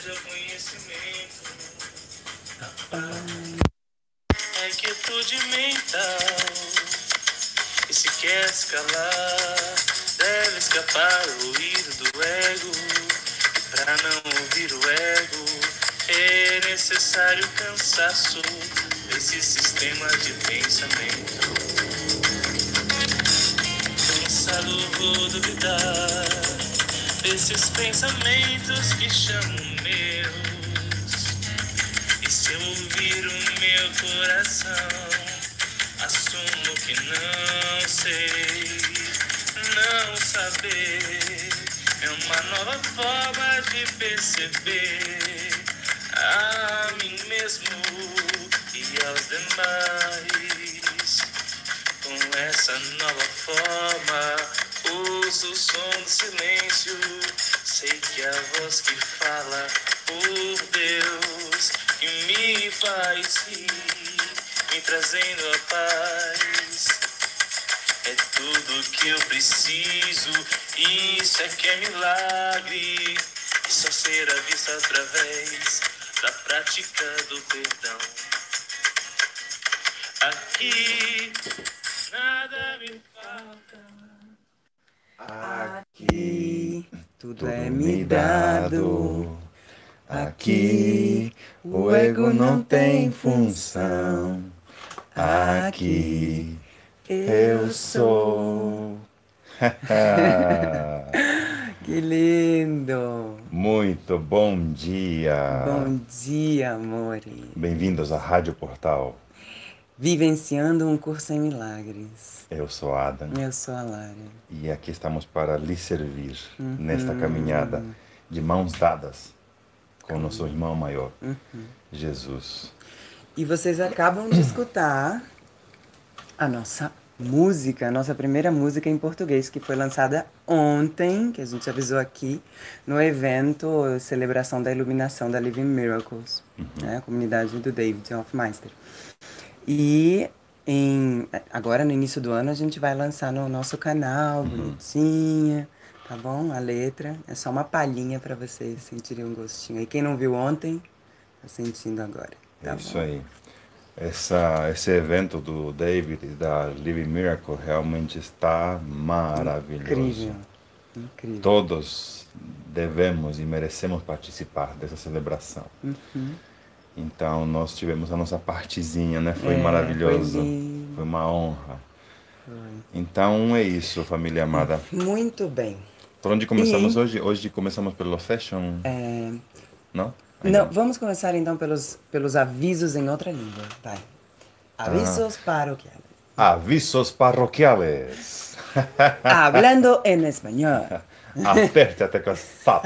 haja conhecimento. É quietude mental. E se quer escalar, deve escapar o ruído do ego. E pra não ouvir o ego, é necessário cansaço desse sistema de pensamento. Cansado vou duvidar desses pensamentos que chamam coração, assumo que não sei, não saber. É uma nova forma de perceber a mim mesmo e aos demais. Com essa nova forma, ouço o som do silêncio. Sei que a voz que fala por Deus que me faz rir, me trazendo a paz. É tudo que eu preciso, isso é que é milagre. E só será visto através da prática do perdão. Aqui nada me falta. Aqui tudo é me dado. Aqui o ego não tem função. Aqui eu sou. Que lindo! Muito bom dia. Bom dia, amore. Bem-vindos à Rádio Portal. Vivenciando um curso em milagres. Eu sou Adam Eu sou a Lara. e aqui estamos para lhe servir Uhum. nesta caminhada de mãos dadas com o nosso irmão maior, Uhum. Jesus. E vocês acabam de escutar a nossa música, a nossa primeira música em português, que foi lançada ontem, que a gente avisou aqui, no evento Celebração da Iluminação da Living Miracles, né, a comunidade do David Hofmeister. E em, agora, no início do ano, a gente vai lançar no nosso canal, bonitinha, tá bom? A letra. É só uma palhinha para vocês sentirem um gostinho. E quem não viu ontem, tá sentindo agora. Tá é bom? isso aí. Essa, esse evento do David e da Living Miracle realmente está maravilhoso. Incrível. Incrível. Todos devemos e merecemos participar dessa celebração. Uhum. Então nós tivemos a nossa partezinha, né? Foi É, maravilhoso. foi. Foi uma honra. Então é isso, família amada. Muito bem. Por onde começamos hoje? Hoje começamos pelo fashion, É, não? Ainda não, vamos começar então pelos, pelos avisos em outra língua. Vai. Avisos paroquiales. Avisos parroquiales. Hablando en español. Aperte até cansado.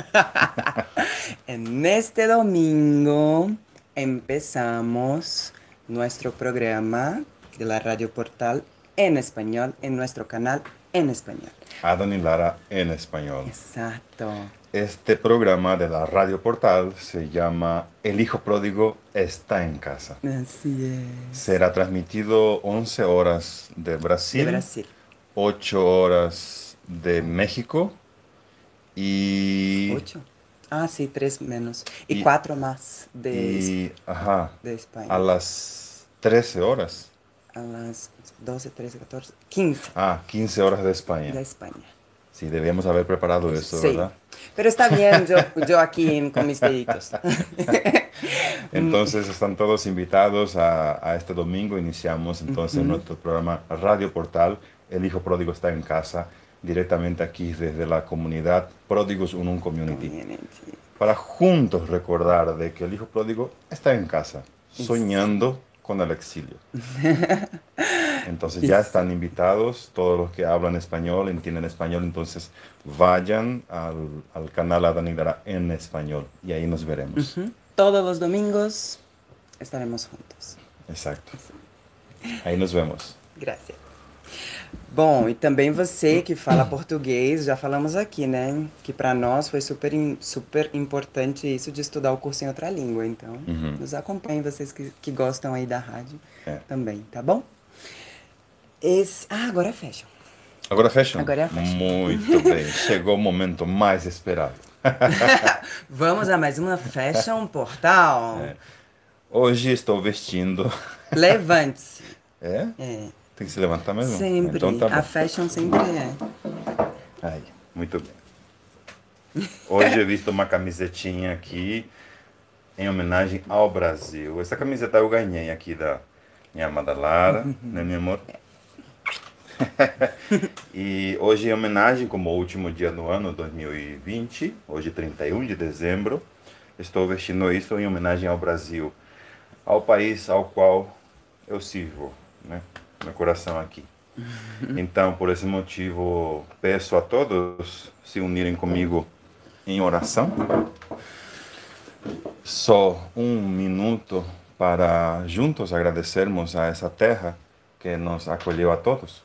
En este domingo empezamos nuestro programa de la Radio Portal en español en nuestro canal en español. Adán y Lara en español. Exacto. Este programa de la Radio Portal se llama El Hijo Pródigo está en casa. Así es. Será transmitido 11 horas de Brasil, De Brasil. 8 horas de México y, ¿Ocho? Ah, sí, tres menos. Y, Y- cuatro más de, y ajá, de España. a las 13 horas. A las 12, 13, 14, 15 Ah, 15 horas de España. de España. Sí, debíamos haber preparado eso, sí. ¿verdad? Pero está bien, yo, yo aquí con mis deditos. Entonces están todos invitados a, a este domingo. Iniciamos entonces nuestro programa Radio Portal. El Hijo Pródigo está en casa, directamente aquí desde la comunidad Pródigos Unum Community. Para juntos recordar de que el Hijo Pródigo está en casa, soñando con el exilio. Entonces ya están invitados, todos los que hablan español, entienden español, entonces vayan al, al canal Adán y Lara en español y ahí nos veremos. Todos los domingos estaremos juntos. Exacto. Aí nos vemos. Graças. Bom, e também você que fala português, já falamos aqui, né? Que para nós foi super, super importante isso de estudar o curso em outra língua. Então, Uhum. nos acompanhem, vocês que, que gostam aí da rádio É. também, tá bom? Esse... Ah, agora fecha. Agora fashion? Agora é a fashion. Muito bem. Chegou o momento mais esperado. Vamos a mais uma Fashion Portal. É. Hoje estou vestindo. Levante-se. É? É. Tem que se levantar mesmo? Sempre. Então tá a fashion sempre é. Aí, muito bem. Hoje eu visto uma camisetinha aqui em homenagem ao Brasil. Essa camiseta eu ganhei aqui da minha amada Lara, né, meu amor? e hoje, em homenagem, como último dia do ano 2020, hoje 31 de dezembro, estou vestindo isso em homenagem ao Brasil, ao país ao qual eu sirvo, né? Meu coração aqui. Então, por esse motivo, peço a todos se unirem comigo em oração. Só um minuto para juntos agradecermos a essa terra que nos acolheu a todos.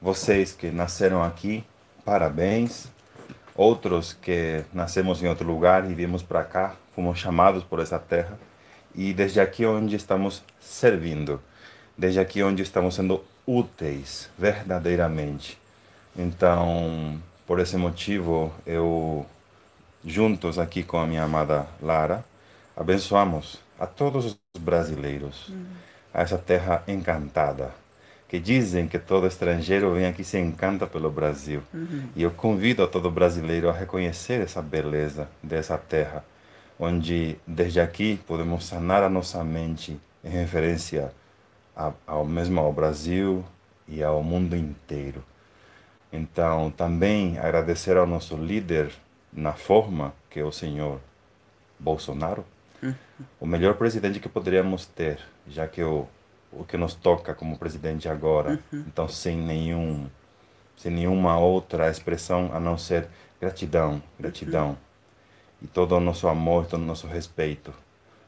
Vocês que nasceram aqui, parabéns. Outros que nascemos em outro lugar e viemos para cá, fomos chamados por essa terra. E desde aqui onde estamos servindo, desde aqui onde estamos sendo úteis verdadeiramente. Então, por esse motivo, eu, juntos aqui com a minha amada Lara, abençoamos a todos os brasileiros, a essa terra encantada, que dizem que todo estrangeiro vem aqui e se encanta pelo Brasil. E eu convido a todo brasileiro a reconhecer essa beleza dessa terra, onde desde aqui podemos sanar a nossa mente em referência a- ao mesmo ao Brasil e ao mundo inteiro. Então, também agradecer ao nosso líder na forma, que é o senhor Bolsonaro, o melhor presidente que poderíamos ter, já que o, o que nos toca como presidente agora, então sem nenhum sem nenhuma outra expressão a não ser gratidão, gratidão. E todo o nosso amor, todo o nosso respeito,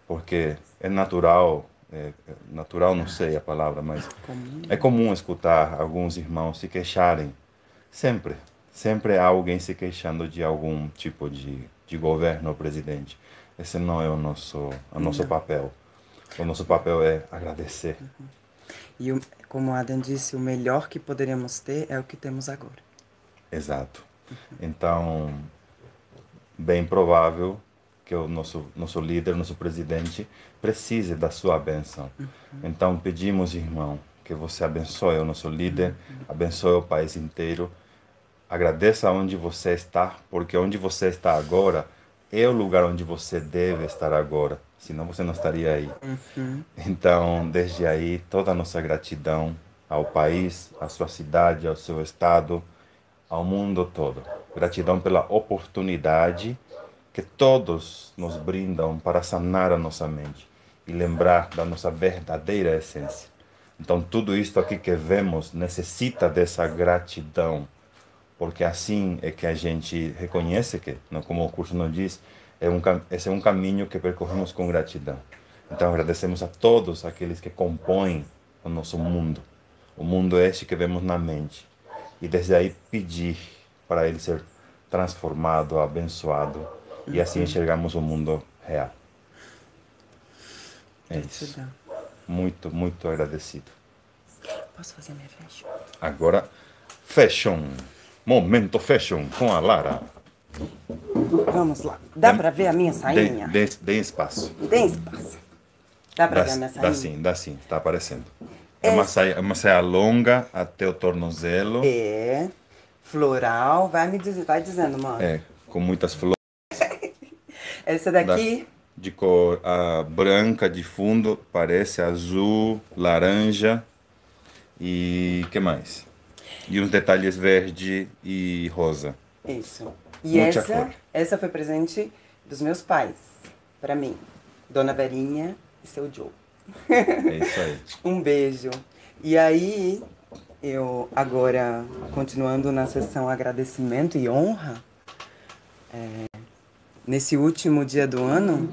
porque é natural, é, é natural não sei a palavra, mas Comum. é comum escutar alguns irmãos se queixarem, sempre, sempre há alguém se queixando de algum tipo de, de governo ou presidente. Esse não é o nosso, o nosso Não. papel. O nosso papel é agradecer. E o- como Adam disse, o melhor que poderíamos ter é o que temos agora. Exato. Então, bem provável que o nosso nosso líder, nosso presidente, precise da sua benção. Então, pedimos, irmão, que você abençoe o nosso líder, abençoe o país inteiro. Agradeça onde você está, porque onde você está agora é o lugar onde você deve estar agora, senão você não estaria aí. Então, desde aí, toda a nossa gratidão ao país, à sua cidade, ao seu estado, ao mundo todo. Gratidão pela oportunidade que todos nos brindam para sanar a nossa mente e lembrar da nossa verdadeira essência. Então, tudo isto aqui que vemos necessita dessa gratidão, porque assim é que a gente reconhece que, como o curso nos diz, é um, esse é um caminho que percorremos com gratidão. Então, agradecemos a todos aqueles que compõem o nosso mundo, o mundo este que vemos na mente, e desde aí pedir para ele ser transformado, abençoado, e assim enxergamos o mundo real. É isso. Gratidão. Muito, muito agradecido. Posso fazer minha fashion? Agora, fashion. Momento fashion com a Lara. Vamos lá. Dá Dê- pra ver a minha Dê, sainha? dê, dê espaço. Tem espaço. Dá pra Dá, ver a minha sainha? dá sim, dá sim, está aparecendo. É uma, saia, é uma saia longa até o tornozelo. É. Floral. Vai me dizer, vai dizendo, mano. É, com muitas flores Essa daqui, de cor ah, branca de fundo, parece azul, laranja e que mais? E uns detalhes verde e rosa. isso. E Muita essa, cor. essa foi presente dos meus pais, pra mim. Dona Verinha e seu Joe. É isso aí. Um beijo. E aí, eu agora, continuando na sessão agradecimento e honra, é, nesse último dia do ano,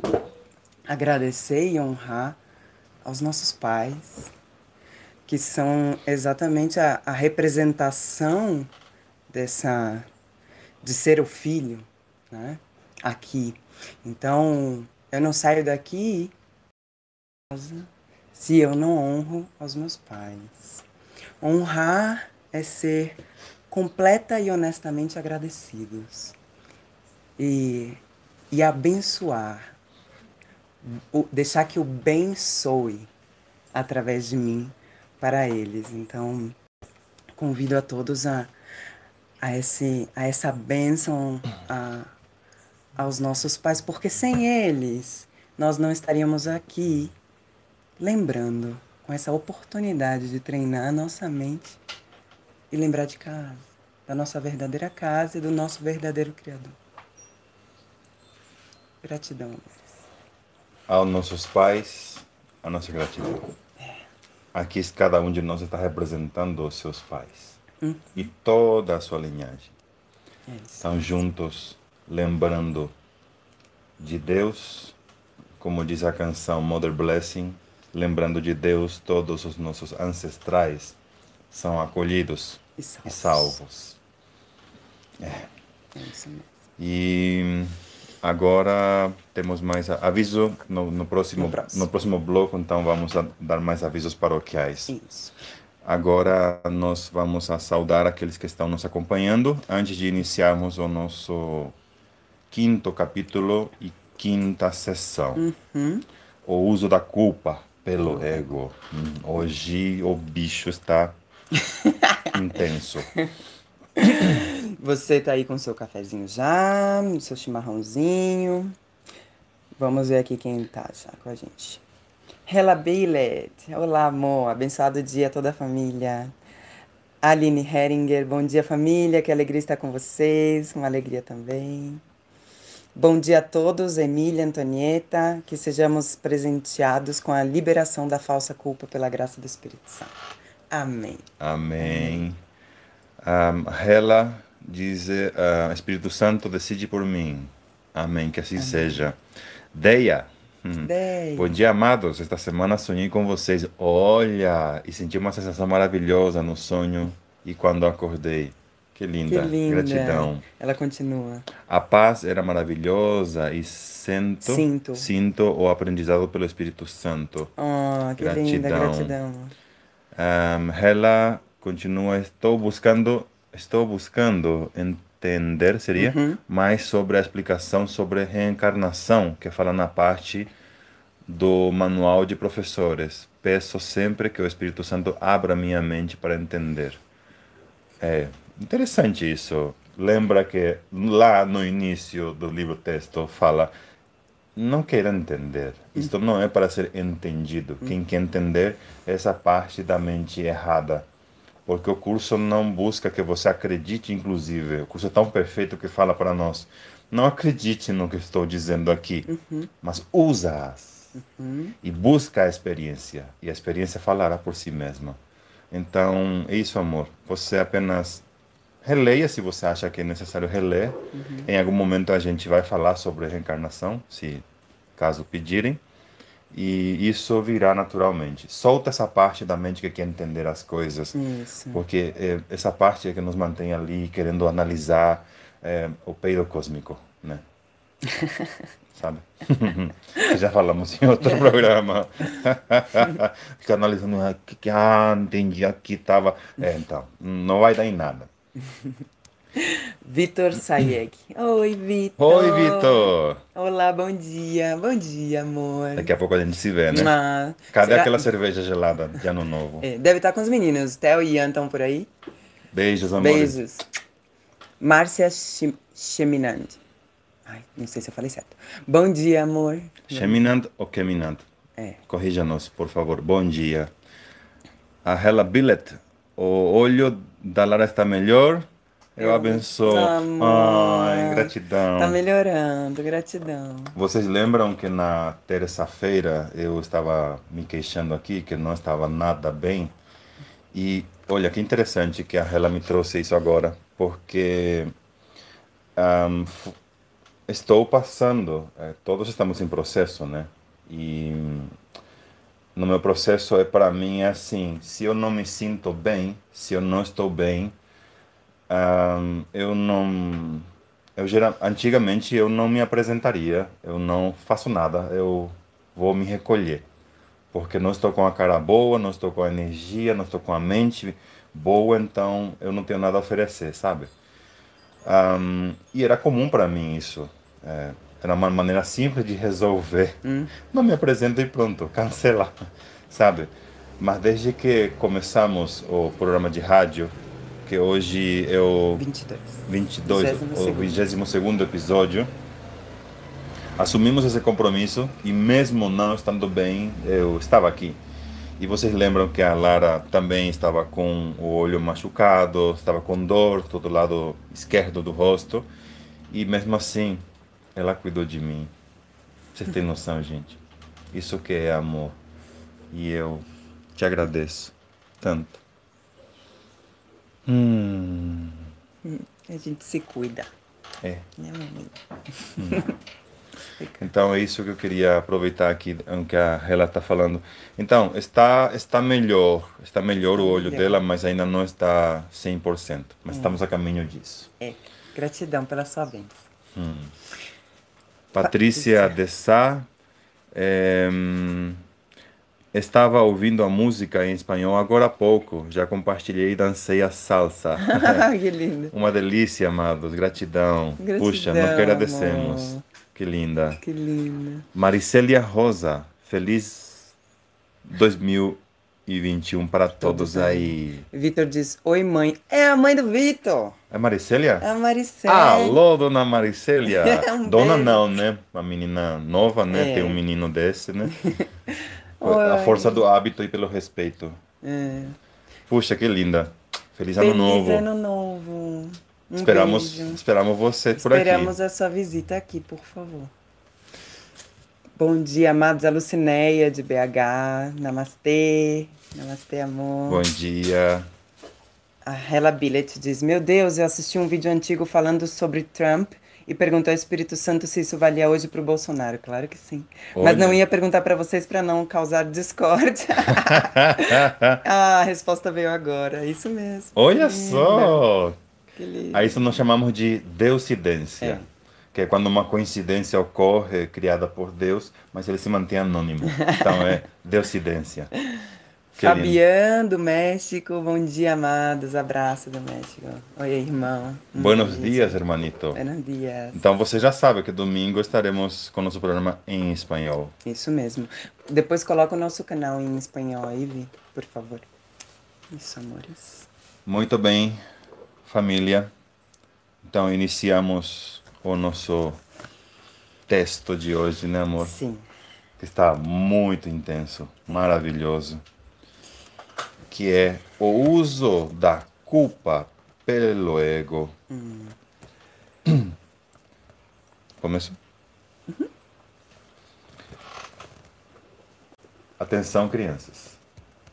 agradecer e honrar aos nossos pais, que são exatamente a, a representação dessa de ser o filho, né? Aqui. Então, eu não saio daqui se eu não honro aos meus pais. Honrar é ser completa e honestamente agradecidos. e, e abençoar, deixar que o bem soe através de mim para eles. Então, convido a todos a, a, esse, a essa bênção a, aos nossos pais, porque sem eles nós não estaríamos aqui lembrando, com essa oportunidade de treinar a nossa mente e lembrar de casa, da nossa verdadeira casa e do nosso verdadeiro Criador. Gratidão, amores. Aos nossos pais, a nossa gratidão. Aqui cada um de nós está representando os seus pais Hum. e toda a sua linhagem. É. Estão juntos, lembrando de Deus, como diz a canção Mother Blessing, lembrando de Deus, todos os nossos ancestrais são acolhidos E e salvos. salvos. É isso mesmo. E agora temos mais aviso no, no próximo, No próximo. no próximo bloco, então vamos dar mais avisos paroquiais. Isso. Agora nós vamos saudar aqueles que estão nos acompanhando antes de iniciarmos o nosso quinto capítulo e quinta sessão. O uso da culpa pelo ego. Hum, Hoje o bicho está intenso. Você tá aí com seu cafezinho já, seu chimarrãozinho. Vamos ver aqui quem tá já com a gente. Hela Billet. Olá, amor. Abençoado dia a toda a família. Aline Heringer. Bom dia, família. Que alegria estar com vocês. Uma alegria também. Bom dia a todos, Emília, Antonieta. Que sejamos presenteados com a liberação da falsa culpa pela graça do Espírito Santo. Amém. Amém. Um, Hela diz: ah, Espírito Santo, decide por mim. Amém. Que assim seja. Deia. hum, Dei. Bom dia, amados. Esta semana sonhei com vocês. Olha, e senti uma sensação maravilhosa no sonho e quando acordei. Que Que linda. linda. Gratidão. Ela continua. A paz era maravilhosa e sinto, Sinto. sinto o aprendizado pelo Espírito Santo. Oh, que linda, Gratidão. gratidão. Um, ela continua, estou buscando, estou buscando entender, seria, mais sobre a explicação sobre reencarnação, que fala na parte do manual de professores. Peço sempre que o Espírito Santo abra minha mente para entender. É interessante isso. Lembra que lá no início do livro texto fala não queira entender. Isto não é para ser entendido. Quem quer entender essa parte da mente errada. Porque o curso não busca que você acredite, inclusive. O curso é tão perfeito que fala para nós: não acredite no que estou dizendo aqui, mas usa-as. E busca a experiência. E a experiência falará por si mesma. Então, é isso, amor. Você apenas releia se você acha que é necessário reler. Em algum momento a gente vai falar sobre reencarnação, se caso pedirem. E isso virá naturalmente. Solta essa parte da mente que quer entender as coisas. Isso. Porque é, essa parte é que nos mantém ali querendo analisar é, o peido cósmico, né? Sabe? Já falamos em outro programa. Fica analisando, ah, ah, entendi, aqui tava. É, então, não vai dar em nada. Vitor Sayeg. Oi, Vitor. Oi, Vitor! Olá, bom dia. Bom dia, amor. Daqui a pouco a gente se vê, né? Ah, Cadê será- aquela cerveja gelada de ano novo? É, deve estar com os meninos. Theo e Ian estão por aí. Beijos, amores. Beijos. Márcia Chim- Cheminand. Ai, não sei se eu falei certo. Bom dia, amor. Cheminant ou Keminant? É. Corrija-nos, por favor. Bom dia. A Hela Billet. O olho da Lara está melhor. Eu abençoo. Amor. Ai, gratidão. Tá melhorando, gratidão. Vocês lembram que na terça-feira eu estava me queixando aqui que não estava nada bem? E olha que interessante que a Hela me trouxe isso agora, porque fu- estou passando, eh, todos estamos em processo, né? E no meu processo é para mim é assim, se eu não me sinto bem, se eu não estou bem, ahm, eu não eu geral, antigamente eu não me apresentaria, eu não faço nada, eu vou me recolher. Porque não estou com a cara boa, não estou com a energia, não estou com a mente boa, então eu não tenho nada a oferecer, sabe? Ahm, e era comum para mim isso. É, era uma maneira simples de resolver. Não me apresento e pronto, cancela, sabe? Mas desde que começamos o programa de rádio, que hoje é o 22. 22, o 22º. 22 episódio, assumimos esse compromisso e mesmo não estando bem, eu estava aqui. E vocês lembram que a Lara também estava com o olho machucado, estava com dor todo lado esquerdo do rosto. E mesmo assim, ela cuidou de mim. Vocês têm noção, gente? Isso que é amor. E eu te agradeço tanto. Hum, A gente se cuida. é. Né, mamãe? Então é isso que eu queria aproveitar aqui, o que a Hela está falando. Então, está está melhor, está melhor o olho melhor. dela, mas ainda não está 100%, mas estamos a caminho disso. É. Gratidão pela sua bênção. Patrícia Patrícia. de Sá eh, hum, estava ouvindo a música em espanhol agora há pouco, já compartilhei e dancei a salsa. que lindo. Uma delícia, amados, gratidão. Puxa, nós que Gratidão, agradecemos. amor. Que linda. Que lindo. Maricélia Rosa, feliz 2021 para todos Todos aí. Vitor diz: Oi, mãe. É a mãe do Vitor. É Maricélia? É a Maricela. Alô, dona Maricélia. Um dona beijo. não, né? Uma menina nova, né? É. Tem um menino desse, né? Oi. A força do hábito e pelo respeito. É. Puxa, que linda. Feliz, Feliz ano novo. ano novo. Um esperamos, beijo. esperamos você por aqui. Esperamos a sua visita aqui, por favor. Bom dia, amados. A Lucineia de BH. Namastê. Namastê, amor. Bom dia. A Hela Billet diz: Meu Deus, eu assisti um vídeo antigo falando sobre Trump e perguntou ao Espírito Santo se isso valia hoje pro Bolsonaro. Claro que sim. Mas não Olha. ia perguntar para vocês para não causar discórdia. ah, a resposta veio agora. Isso mesmo. Olha Que só! Que lindo. A isso nós chamamos de deucidência. É. Que é quando uma coincidência ocorre, criada por Deus, mas ele se mantém anônimo. Então é deucidência. Que lindo. Fabiano do México, bom dia, amados. Abraço do México. Oi, irmão. Buenos beijo. dias, hermanito. Buenos dias. Então você já sabe que domingo estaremos com o nosso programa em espanhol. Isso mesmo. Depois coloca o nosso canal em espanhol aí, Vi, por favor. Isso, amores. Muito bem, família. Então iniciamos o nosso texto de hoje, né, amor? Sim. que está muito intenso, maravilhoso, que é o uso da culpa pelo ego. Começo. Atenção, crianças.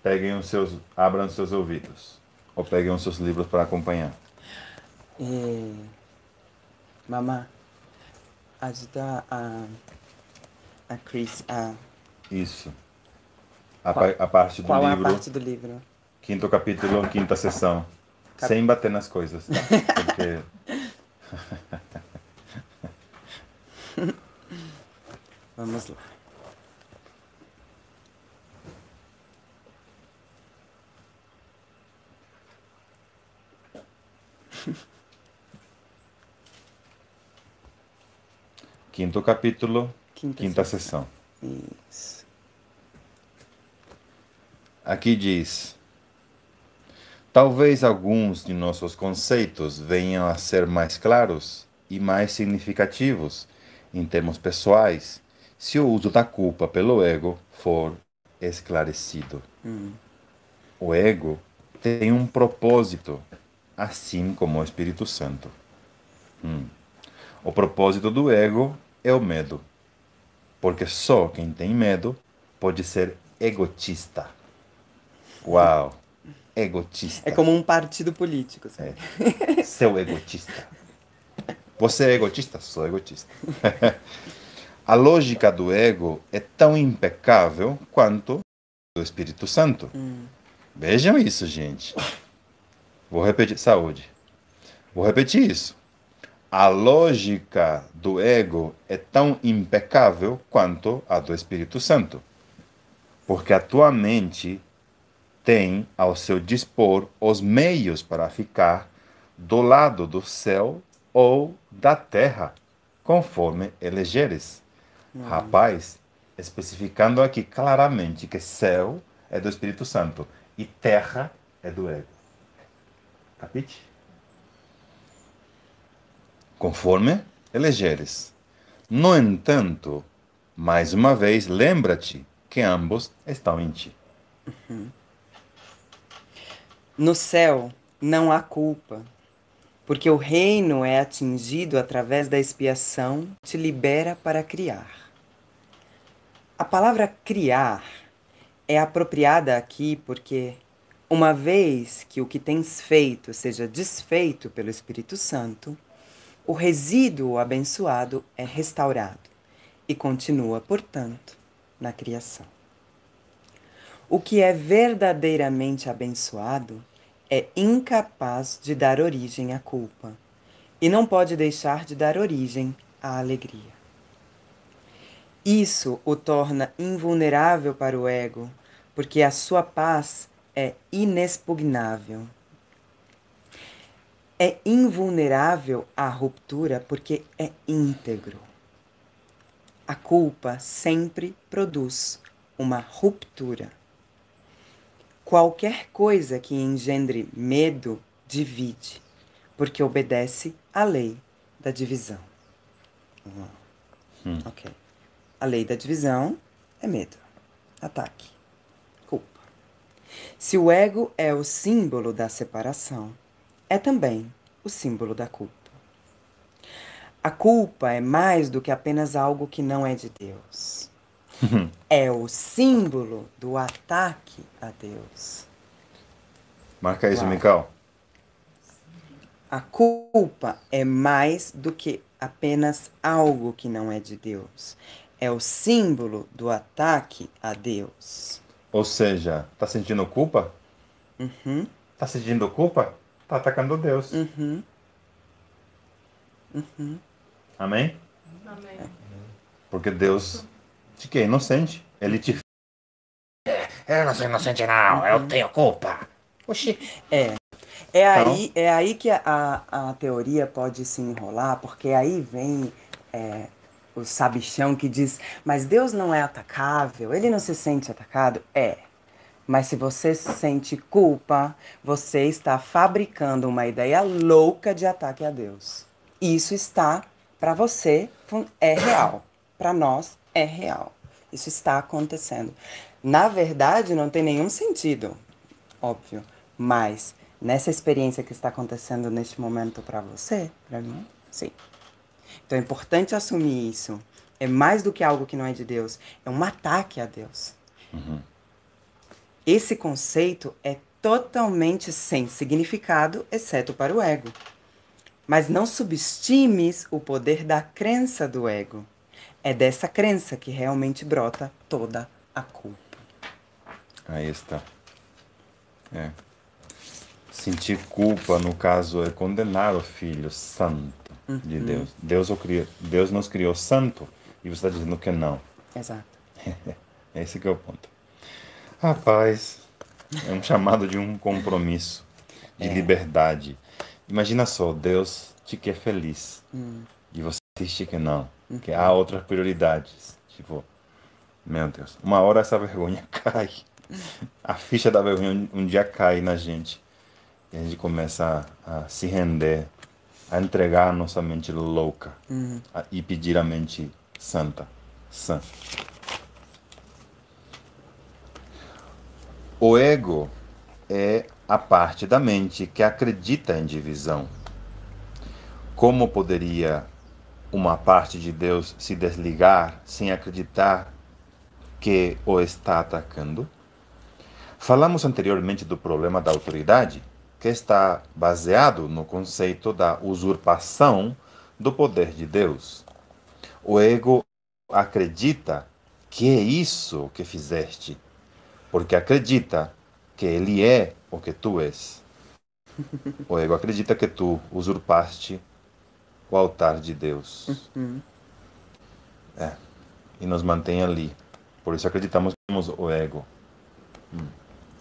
Peguem os seus, abram os seus ouvidos ou peguem os seus livros para acompanhar. É... Mamá, ajuda a, a Chris a... Isso. A, Qual- a parte do Qual é a livro. parte do livro? Quinto capítulo, quinta sessão. Cap- Sem bater nas coisas, tá? Porque. Vamos lá. Quinto capítulo, Quinta, quinta sessão. sessão. Isso. Aqui diz: Talvez alguns de nossos conceitos venham a ser mais claros e mais significativos em termos pessoais se o uso da culpa pelo ego for esclarecido. O ego tem um propósito, assim como o Espírito Santo. Hum. O propósito do ego é o medo, porque só quem tem medo pode ser egotista. Uau! Egotista. É como um partido político, sabe? É. Seu egotista. Você é egotista? Sou egotista. A lógica do ego é tão impecável quanto do Espírito Santo. Vejam isso, gente. Vou repetir. Saúde. Vou repetir isso. A lógica do ego é tão impecável quanto a do Espírito Santo. Porque a tua mente tem ao seu dispor os meios para ficar do lado do céu ou da terra, conforme elegeres. Rapaz, especificando aqui claramente que céu é do Espírito Santo e terra é do ego. Capite? Conforme elegeres. No entanto, mais uma vez, lembra-te que ambos estão em ti. No céu não há culpa, porque o reino é atingido através da expiação, te libera para criar. A palavra criar é apropriada aqui porque, uma vez que o que tens feito seja desfeito pelo Espírito Santo, o resíduo abençoado é restaurado e continua, portanto, na criação. O que é verdadeiramente abençoado é incapaz de dar origem à culpa e não pode deixar de dar origem à alegria. Isso o torna invulnerável para o ego, porque a sua paz é inexpugnável. É invulnerável à ruptura porque é íntegro. A culpa sempre produz uma ruptura. Qualquer coisa que engendre medo divide, porque obedece à lei da divisão. Hum. Ok. A lei da divisão é medo, ataque, culpa. Se o ego é o símbolo da separação, é também o símbolo da culpa. A culpa é mais do que apenas algo que não é de Deus. É o símbolo do ataque a Deus. Marca isso, Uau. Mical. A culpa é mais do que apenas algo que não é de Deus. É o símbolo do ataque a Deus. Ou seja, tá sentindo culpa? Uhum, Tá sentindo culpa? Tá atacando Deus. uhum. Amém? Amém. Porque Deus te que é inocente. Ele te Eu não sou inocente, não. Eu tenho culpa. Oxi. É. É aí, é aí que a, a, teoria pode se enrolar, porque aí vem é, o sabichão que diz, mas Deus não é atacável, ele não se sente atacado. É. Mas se você sente culpa, você está fabricando uma ideia louca de ataque a Deus. Isso está, para você, é real. Para nós, é real. Isso está acontecendo. Na verdade, não tem nenhum sentido, óbvio. Mas nessa experiência que está acontecendo neste momento para você, para mim, sim. Então é importante assumir isso. É mais do que algo que não é de Deus. É um ataque a Deus. Esse conceito é totalmente sem significado, exceto para o ego. Mas não subestimes o poder da crença do ego. É dessa crença que realmente brota toda a culpa. Aí está. É. Sentir culpa, no caso, é condenar o Filho Santo de Deus. Deus, o criou, Deus nos criou santo e você está dizendo que não. Exato. Esse que é o ponto. Rapaz, é um chamado de um compromisso, de liberdade. Imagina só, Deus te quer feliz e você insiste que não, que há outras prioridades. Tipo, meu Deus, uma hora essa vergonha cai. A ficha da vergonha um- dia cai na gente. E a gente começa a, a se render, a entregar a nossa mente louca a- e pedir a mente santa, sã. O ego é a parte da mente que acredita em divisão. Como poderia uma parte de Deus se desligar sem acreditar que o está atacando? Falamos anteriormente do problema da autoridade, que está baseado no conceito da usurpação do poder de Deus. O ego acredita que é isso que fizeste, porque acredita que ele é o que tu és. O ego acredita que tu usurpaste o altar de Deus. É, e nos mantém ali. Por isso acreditamos que temos o ego. Hum.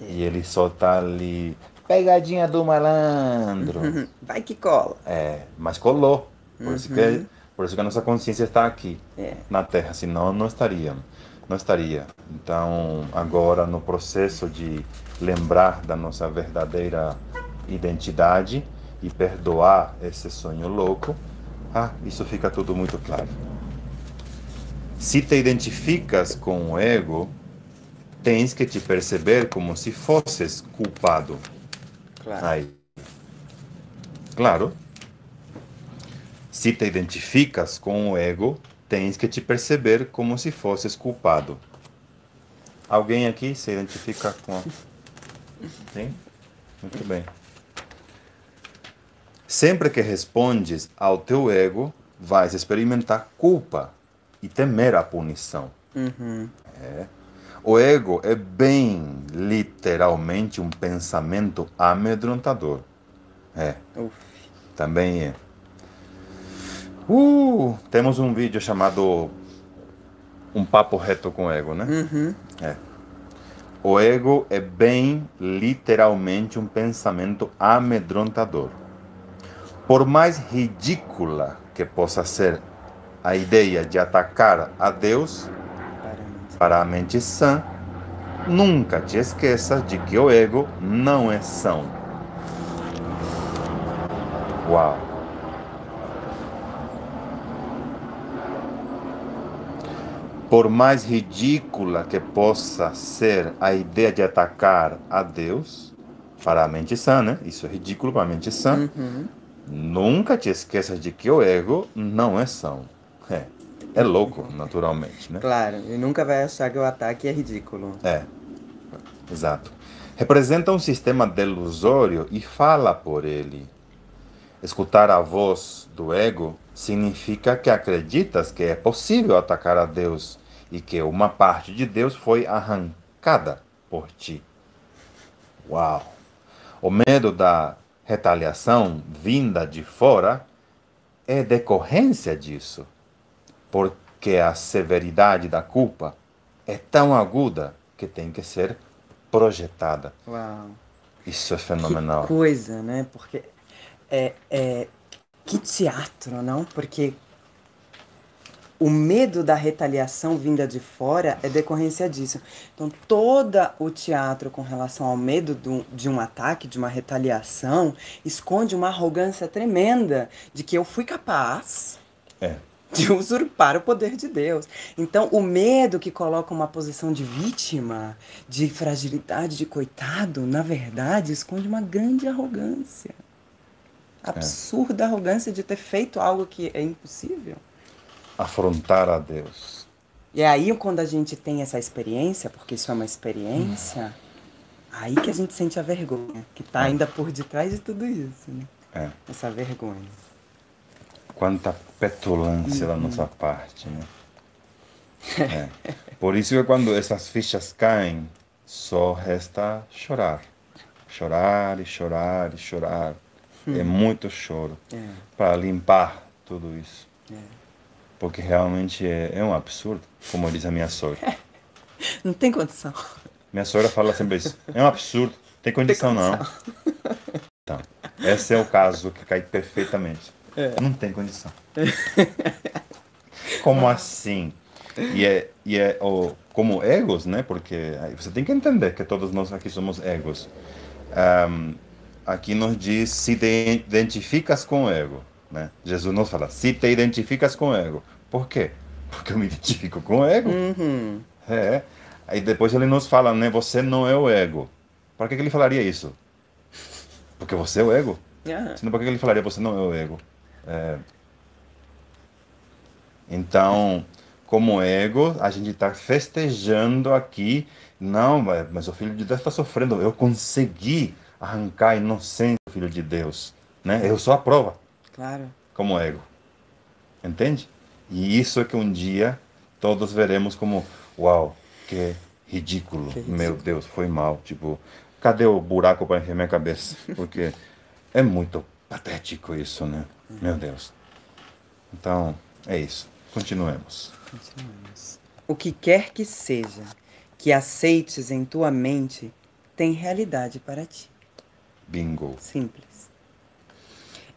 E ele só está ali pegadinha do malandro. Vai que cola. É, mas colou. Por, isso que, por isso que a nossa consciência está aqui, É. na Terra, senão não estaria. Não estaria. Então, agora, no processo de lembrar da nossa verdadeira identidade e perdoar esse sonho louco, ah, isso fica tudo muito claro. Se te identificas com o ego, tens que te perceber como se fosses culpado. Claro. Aí. Claro. Se te identificas com o ego, tens que te perceber como se fosses culpado. Alguém aqui se identifica com. Sim? Muito bem. Sempre que respondes ao teu ego, vais experimentar culpa e temer a punição. Uhum. O ego é bem literalmente um pensamento amedrontador. É, Uf. também é. Uh, temos um vídeo chamado Um Papo Reto com o Ego, né? Uhum. É. O ego é bem literalmente um pensamento amedrontador. Por mais ridícula que possa ser a ideia de atacar a Deus, para a mente sã, nunca te esqueças de que o ego não é são. Uau! Por mais ridícula que possa ser a ideia de atacar a Deus, para a mente sã, né? Isso é ridículo para a mente sã. Uhum. Nunca te esqueças de que o ego não é são. É, é louco, naturalmente, né? Claro, e nunca vai achar que o ataque é ridículo. É, exato. Representa um sistema delusório e fala por ele. Escutar a voz do ego significa que acreditas que é possível atacar a Deus e que uma parte de Deus foi arrancada por ti. Uau! O medo da retaliação vinda de fora é decorrência disso, porque a severidade da culpa é tão aguda que tem que ser projetada. Uau. Isso é Que fenomenal. coisa, né? Porque é, é que teatro, não? Porque o medo da retaliação vinda de fora é decorrência disso. Então, todo o teatro com relação ao medo do, de um ataque, de uma retaliação, esconde uma arrogância tremenda de que eu fui capaz É, de usurpar o poder de Deus. Então, o medo que coloca uma posição de vítima, de fragilidade, de coitado, na verdade, esconde uma grande arrogância. Absurda arrogância de ter feito algo que é impossível. Afrontar a Deus. E aí, quando a gente tem essa experiência, porque isso é uma experiência, aí que a gente sente a vergonha, que tá ainda por detrás de tudo isso, né? É. Essa vergonha. Quanta petulância da nossa parte, né? É. Por isso que quando essas fichas caem, só resta chorar. Chorar e chorar e chorar. É muito choro É, para limpar tudo isso. é. Porque realmente é, é um absurdo, como diz a minha sogra. Não tem condição. Minha sogra fala sempre isso. É um absurdo, tem condição não. Então, esse é o caso que cai perfeitamente. Não tem condição. Como assim? E é, e é o, como egos, né? Porque você tem que entender que todos nós aqui somos egos. Ahm, aqui nos diz se identificas com o ego. Né? Jesus nos fala, se te identificas com o ego. Por quê? Porque eu me identifico com o ego. Uhum. É. Aí depois ele nos fala, né? Você não é o ego. Por que, que ele falaria isso? Porque você é o ego. Ah, Senão por que que ele falaria você não é o ego? É. Então, como ego, a gente está festejando aqui. Não, mas mas o Filho de Deus está sofrendo. Eu consegui arrancar a inocência do Filho de Deus. Né? Eu sou a prova claro. como ego. Entende? E isso é que um dia todos veremos como, uau, que ridículo. Que ridículo. Meu Deus, foi mal. Tipo, cadê o buraco para enfiar minha cabeça? Porque é muito patético isso, né? Meu Deus. Então, é isso. Continuemos. Continuamos. O que quer que seja que aceites em tua mente tem realidade para ti. Bingo. Simples.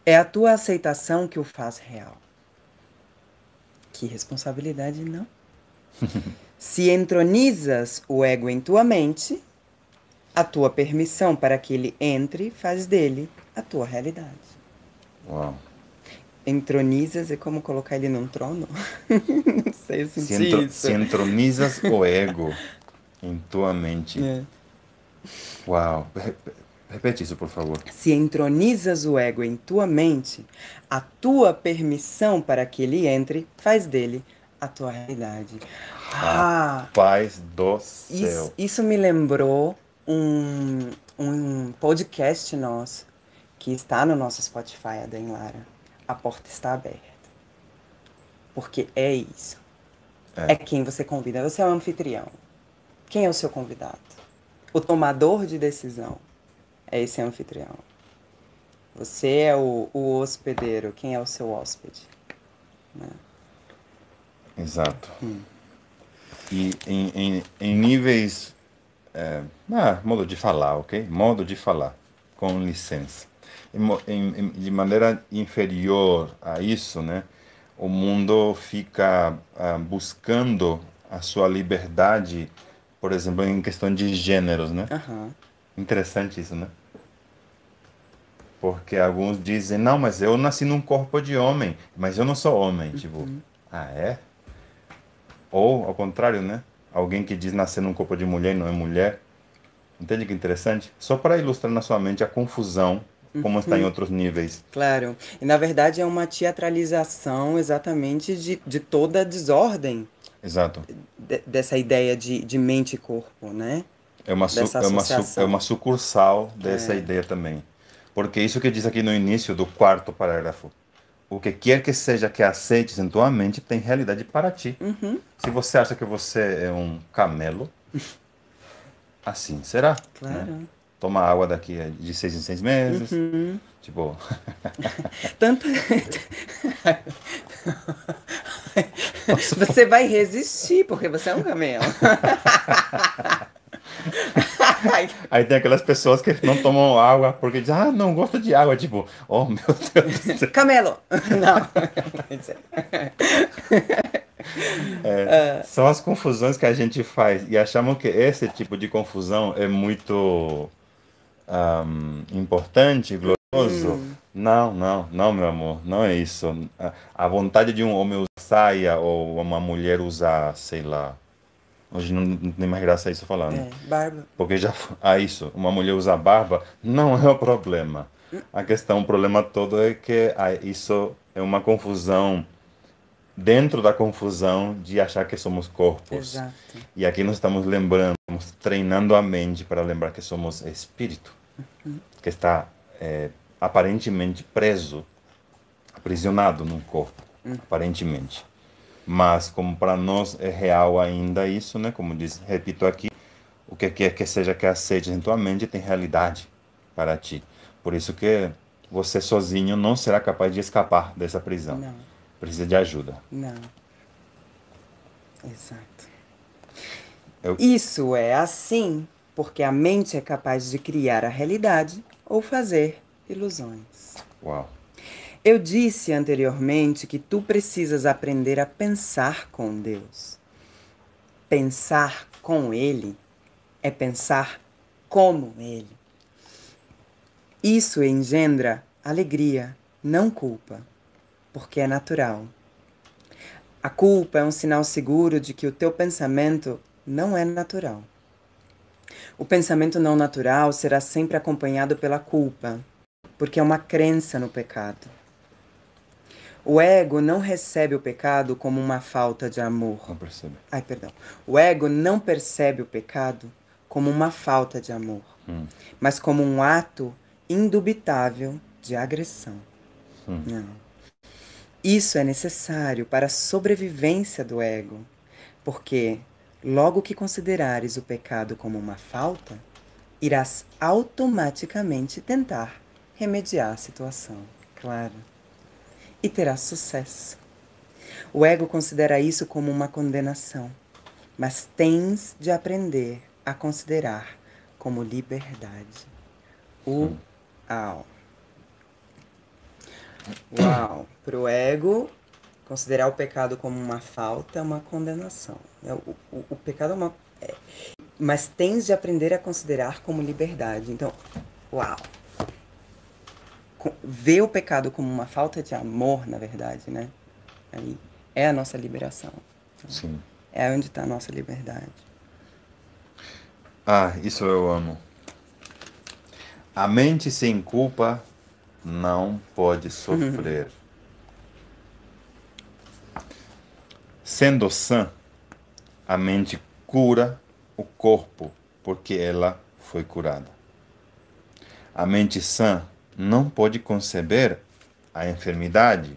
É a tua aceitação que o faz real. Que responsabilidade, não? Se entronizas o ego em tua mente, a tua permissão para que ele entre faz dele a tua realidade. Uau. Entronizas é como colocar ele num trono? Não sei se Se, entro, isso. se entronizas o ego em tua mente. É. Uau. Re- Repete isso, por favor. Se entronizas o ego em tua mente, a tua permissão para que ele entre faz dele a tua realidade. Ah, Paz do céu. isso, isso me lembrou um, um podcast nosso que está no nosso Spotify, Adem Lara. A porta está aberta. Porque é isso. É. É quem você convida. Você é o anfitrião. Quem é o seu convidado? O tomador de decisão é esse anfitrião. Você é o, o hospedeiro. Quem é o seu hóspede? Exato. E em, em, em níveis. é, ah, modo de falar, ok? Modo de falar, com licença. Em de maneira inferior a isso, né? O mundo fica ah, buscando a sua liberdade, por exemplo, em questão de gêneros, né? Aham. Interessante isso, né? Porque alguns dizem, não, mas eu nasci num corpo de homem, mas eu não sou homem. Tipo, ah, é? Ou, ao contrário, né? Alguém que diz nascer num corpo de mulher e não é mulher. Entende que interessante? Só para ilustrar na sua mente a confusão, como está em outros níveis. Claro. E na verdade é uma teatralização exatamente de, de toda a desordem Exato. de- dessa ideia de, de mente e corpo, né? É uma, su- é uma, su- é uma sucursal dessa ideia também. Porque isso que diz aqui no início do quarto parágrafo. O que quer que seja que aceites em tua mente tem realidade para ti. Se você acha que você é um camelo, assim será. Claro. né? Toma água daqui de seis em seis meses. Tipo, Tanto. você vai resistir, porque você é um camelo. aí tem aquelas pessoas que não tomam água porque dizem, ah, não gosto de água. Tipo, oh meu Deus do céu. camelo! Não. É, são as confusões que a gente faz e achamos que esse tipo de confusão é muito ahm, importante, glorioso. Não, não, não, meu amor, não é isso. A, a vontade de um homem usar saia ou uma mulher usar, sei lá. Hoje não, não tem mais graça isso falar, né? é, barba. Porque já ah, isso, uma mulher usar barba não é o problema. A questão, o problema todo é que ah, isso é uma confusão dentro da confusão de achar que somos corpos. Exato. E aqui nós estamos lembrando, estamos treinando a mente para lembrar que somos espírito, que está é, aparentemente preso, aprisionado num corpo, aparentemente. Mas como para nós é real ainda isso, né? Como diz, repito aqui, o que quer que seja que aceite em tua mente tem realidade para ti. Por isso que você sozinho não será capaz de escapar dessa prisão. Não, Precisa de ajuda. não. Exato. Eu- Isso é assim porque a mente é capaz de criar a realidade ou fazer ilusões. Uau. Eu disse anteriormente que tu precisas aprender a pensar com Deus. Pensar com Ele é pensar como Ele. Isso engendra alegria, não culpa, porque é natural. A culpa é um sinal seguro de que o teu pensamento não é natural. O pensamento não natural será sempre acompanhado pela culpa, porque é uma crença no pecado. O ego não recebe o pecado como uma falta de amor. Não percebe. Ai, perdão. O ego não percebe o pecado como uma falta de amor, mas como um ato indubitável de agressão. Não. Isso é necessário para a sobrevivência do ego, porque logo que considerares o pecado como uma falta, irás automaticamente tentar remediar a situação. Claro. E terás sucesso. O ego considera isso como uma condenação, mas tens de aprender a considerar como liberdade. O Uau. Uau. Pro ego, considerar o pecado como uma falta é uma condenação. né? O, o, o pecado é uma. é- mas tens de aprender a considerar como liberdade. Então, uau. Ver o pecado como uma falta de amor, na verdade, né? Aí é a nossa liberação. Sim. É onde está a nossa liberdade. Ah, isso eu amo. A mente sem culpa não pode sofrer. Sendo sã, a mente cura o corpo porque ela foi curada. A mente sã não pode conceber a enfermidade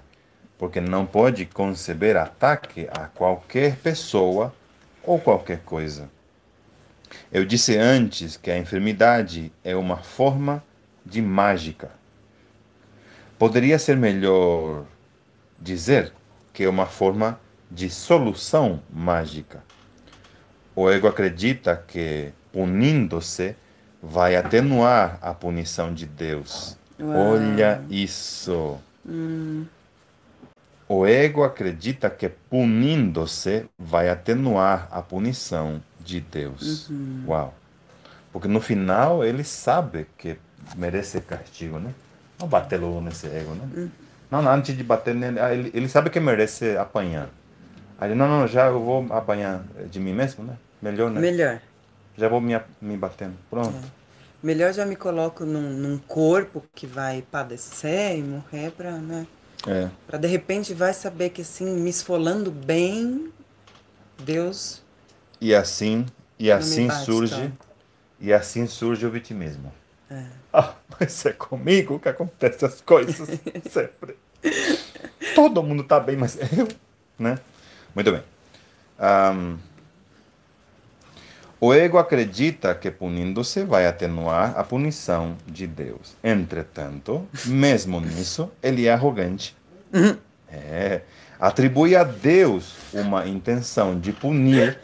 porque não pode conceber ataque a qualquer pessoa ou qualquer coisa. Eu disse antes que a enfermidade é uma forma de mágica. Poderia ser melhor dizer que é uma forma de solução mágica. O ego acredita que punindo-se vai atenuar a punição de Deus. Uau. Olha isso. O ego acredita que punindo-se vai atenuar a punição de Deus. Uau. Porque no final ele sabe que merece castigo, né? Não bater logo nesse ego, né? Não, não, antes de bater nele, ah, ele, ele sabe que merece apanhar. Aí ele, não, não, já eu vou apanhar de mim mesmo, né? Melhor, né? Melhor. Já vou me, me batendo. Pronto. Melhor já me coloco num, num corpo que vai padecer e morrer pra, né? É. Pra de repente vai saber que assim, me esfolando bem, Deus E assim, e assim bate surge, e assim surge o vitimismo. É. Ah, mas é comigo que acontecem as coisas sempre. Todo mundo tá bem, mas eu, né? Muito bem. Ahm, o ego acredita que punindo-se vai atenuar a punição de Deus. Entretanto, mesmo nisso, ele é arrogante. É, atribui a Deus uma intenção de punir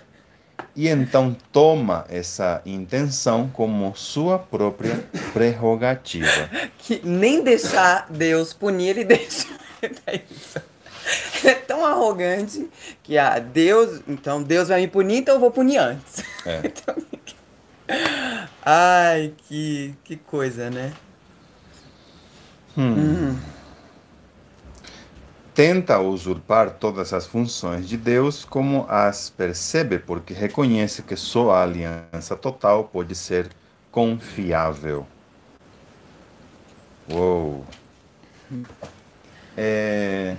e então toma essa intenção como sua própria prerrogativa. que nem deixar Deus punir, ele deixa. É. É tão arrogante que ah, Deus, então Deus vai me punir, então eu vou punir antes. É. Então, ai, que, que coisa, né? Tenta usurpar todas as funções de Deus como as percebe, porque reconhece que só a aliança total pode ser confiável. Uou! É...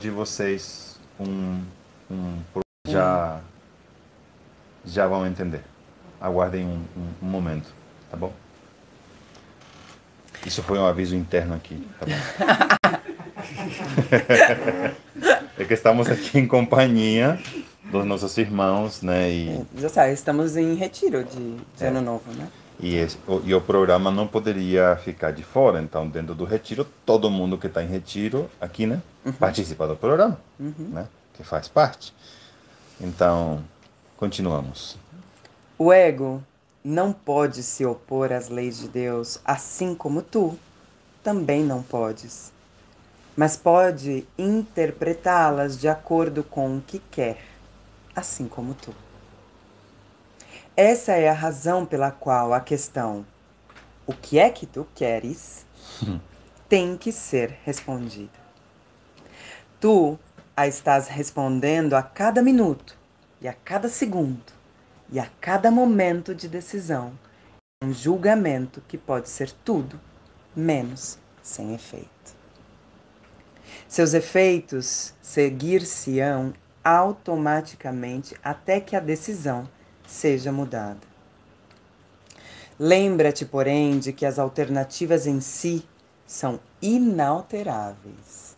De vocês, um, um já já vão entender. Aguardem um, um- um momento, tá bom? Isso foi um aviso interno aqui, tá bom? é que estamos aqui em companhia dos nossos irmãos, né? E, Já sabe, estamos em retiro de, de É. ano novo, né? E, esse- o, e o programa não poderia ficar de fora. Então, dentro do retiro, todo mundo que está em retiro aqui, né? Participa do programa, né? Que faz parte. Então, continuamos. O ego não pode se opor às leis de Deus, assim como tu também não podes. Mas pode interpretá-las de acordo com o que quer, assim como tu. Essa é a razão pela qual a questão o que é que tu queres tem que ser respondida. Tu a estás respondendo a cada minuto e a cada segundo e a cada momento de decisão. Um julgamento que pode ser tudo menos sem efeito. Seus efeitos seguir-se-ão automaticamente até que a decisão seja mudada. Lembra-te, porém, de que as alternativas em si são inalteráveis.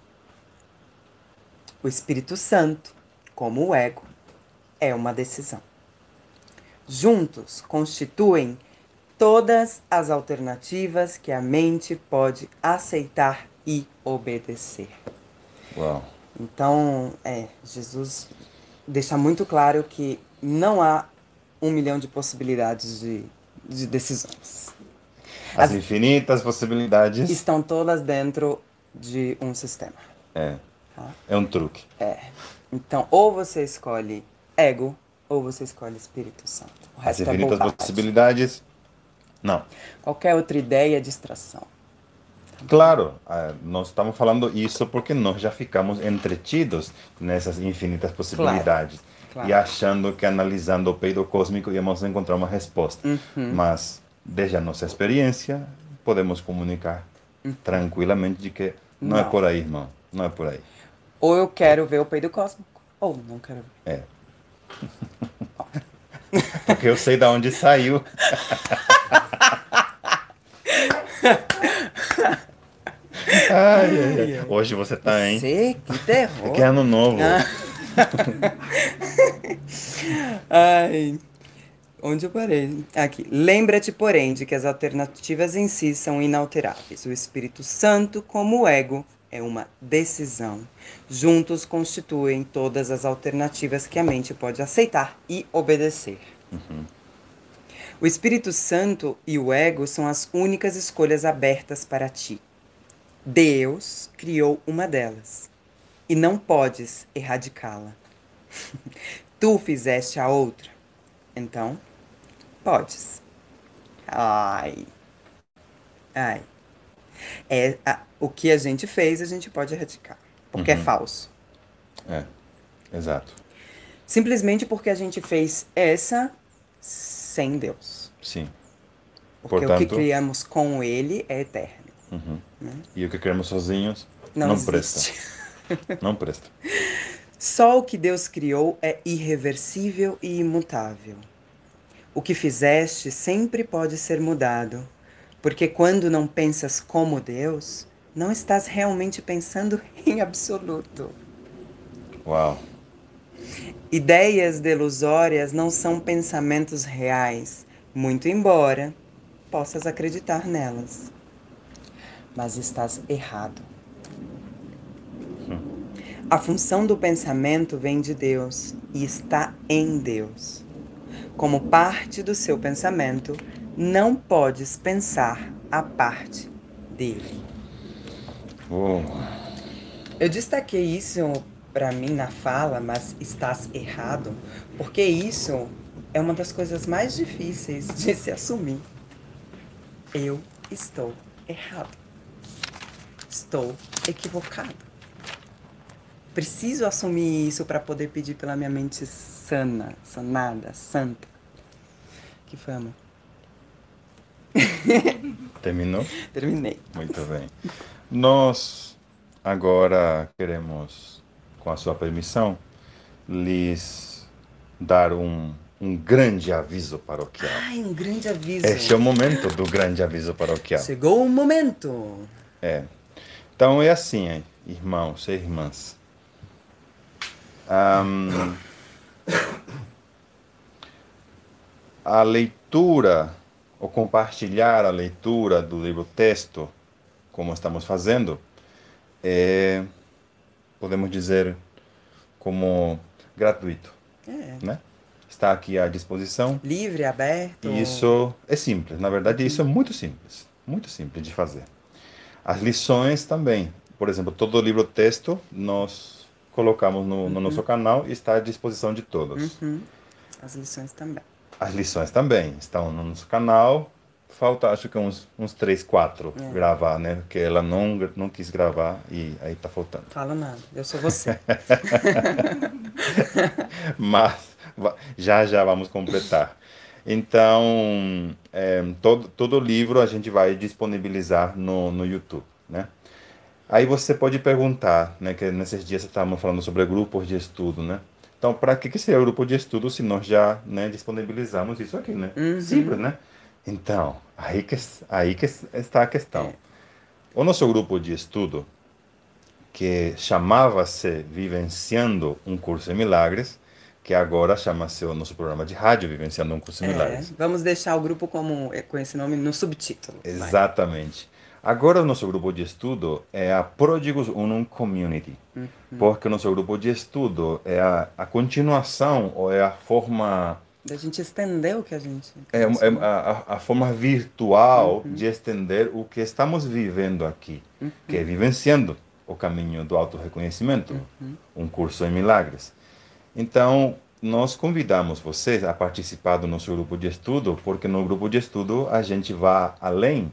O Espírito Santo, como o ego, é uma decisão. Juntos constituem todas as alternativas que a mente pode aceitar e obedecer. Uau. Então, é, Jesus deixa muito claro que não há um milhão de possibilidades de, de decisões. As, As- infinitas possibilidades. Estão todas dentro de um sistema. É. Tá? É um truque. É. Então, ou você escolhe ego, ou você escolhe Espírito Santo. O As resto é infinitas bobagem. possibilidades. Não. Qualquer outra ideia é distração. Claro, ah, nós estamos falando isso porque nós já ficamos entretidos nessas infinitas possibilidades. claro. E achando que analisando o peido cósmico íamos encontrar uma resposta. Uhum. Mas, desde a nossa experiência, podemos comunicar tranquilamente de que não, é Uhum. Não. por aí, irmão. Não é por aí. Ou eu quero ver o peido cósmico, ou não quero ver. É. Porque eu sei de onde saiu. Ai, ai, ai. Hoje você tá, hein? Sei, que terror. Que ano novo. Ai, onde eu parei? Aqui. Lembra-te, porém, de que as alternativas em si são inalteráveis. O Espírito Santo, como o ego, é uma decisão. Juntos constituem todas as alternativas que a mente pode aceitar e obedecer. O Espírito Santo e o ego são as únicas escolhas abertas para ti. Deus criou uma delas e não podes erradicá-la. tu fizeste a outra, então podes. Ai. Ai. É, a- o que a gente fez, a gente pode erradicar, porque é falso. É, exato. Simplesmente porque a gente fez essa sem Deus. Sim. Porque o que Portanto- criamos com ele é eterno. E o que queremos sozinhos Não, não, presta. Não presta. Só o que Deus criou é irreversível e imutável. O que fizeste sempre pode ser mudado, porque quando não pensas como Deus, não estás realmente pensando em absoluto. Uau. Ideias delusórias não são pensamentos reais, muito embora possas acreditar nelas. Mas estás errado. A função do pensamento vem de Deus e está em Deus. Como parte do seu pensamento, não podes pensar a parte dele. Uou. Eu destaquei isso pra mim na fala, mas estás errado, porque isso é uma das coisas mais difíceis de se assumir. Eu estou errado. Estou equivocado. Preciso assumir isso para poder pedir pela minha mente sana, sanada, santa. Que amor? Terminou? Terminei. Muito bem. Nós agora queremos, com a sua permissão, lhes dar um, um grande aviso paroquial. Ai, um grande aviso. Este é o momento do grande aviso paroquial. Chegou o momento. É. Então é assim, irmãos e irmãs. Ahn, a leitura, ou compartilhar a leitura do livro texto, como estamos fazendo, é, podemos dizer, como gratuito, É. né? Está aqui à disposição. Livre, aberto. Isso é simples, na verdade isso é muito simples, muito simples de fazer. As lições também, por exemplo, todo o livro texto nós colocamos no, no nosso canal e está à disposição de todos. Uhum. As lições também. As lições também estão no nosso canal. Falta acho que uns, uns 3, 4 É. gravar, né? Porque ela não, não quis gravar e aí tá faltando. Fala nada, eu sou você. Mas já já vamos completar. Então, é, todo, todo livro a gente vai disponibilizar no, no YouTube, né? Aí você pode perguntar, né? Que nesses dias estávamos falando sobre grupos de estudo, né? Então, para que, que seria o grupo de estudo se nós já né, disponibilizamos isso aqui, né? Simples, né? Então, aí que, aí que está a questão. O nosso grupo de estudo, que chamava-se Vivenciando um Curso em Milagres, que agora chama-se o nosso programa de rádio Vivenciando um Curso em É, Milagres. vamos deixar o grupo como, com esse nome no subtítulo. vai. Agora o nosso grupo de estudo é a Pródigos Unum Community, porque o nosso grupo de estudo é a, a continuação ou é a forma Da gente estender o que a gente. É, é a, a, forma virtual uhum. de estender o que estamos vivendo aqui, uhum. que é vivenciando o caminho do autorreconhecimento, uhum. um curso em milagres. Então, nós convidamos vocês a participar do nosso grupo de estudo, porque no grupo de estudo a gente vai além,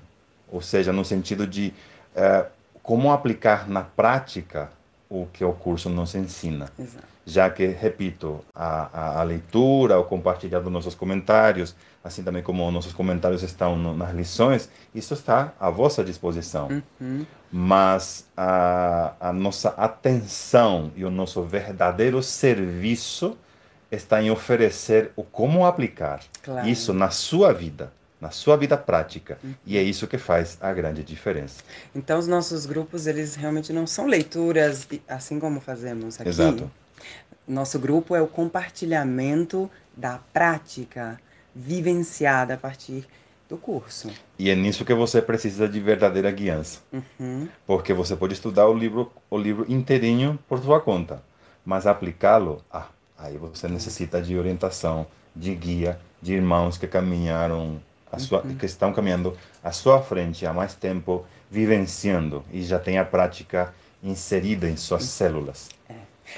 ou seja, no sentido de é, como aplicar na prática o que o curso nos ensina. Exato. Já que, repito, a, a, a, leitura, o compartilhar dos nossos comentários, assim também como nossos comentários estão no, nas lições, isso está à vossa disposição. Uhum. Mas a, a nossa atenção e o nosso verdadeiro serviço está em oferecer o como aplicar claro. isso na sua vida na sua vida prática. Uhum. E é isso que faz a grande diferença. Então, os nossos grupos, eles realmente não são leituras assim como fazemos aqui. Exato. Nosso grupo é o compartilhamento da prática vivenciada a partir do curso. E é nisso que você precisa de verdadeira guiança. Uhum. Porque você pode estudar o livro, o livro inteirinho por sua conta, mas aplicá-lo, ah, aí você necessita de orientação, de guia, de irmãos que caminharam sua, uhum. que estão caminhando à sua frente há mais tempo, vivenciando e já tem a prática inserida em suas uhum. células. É.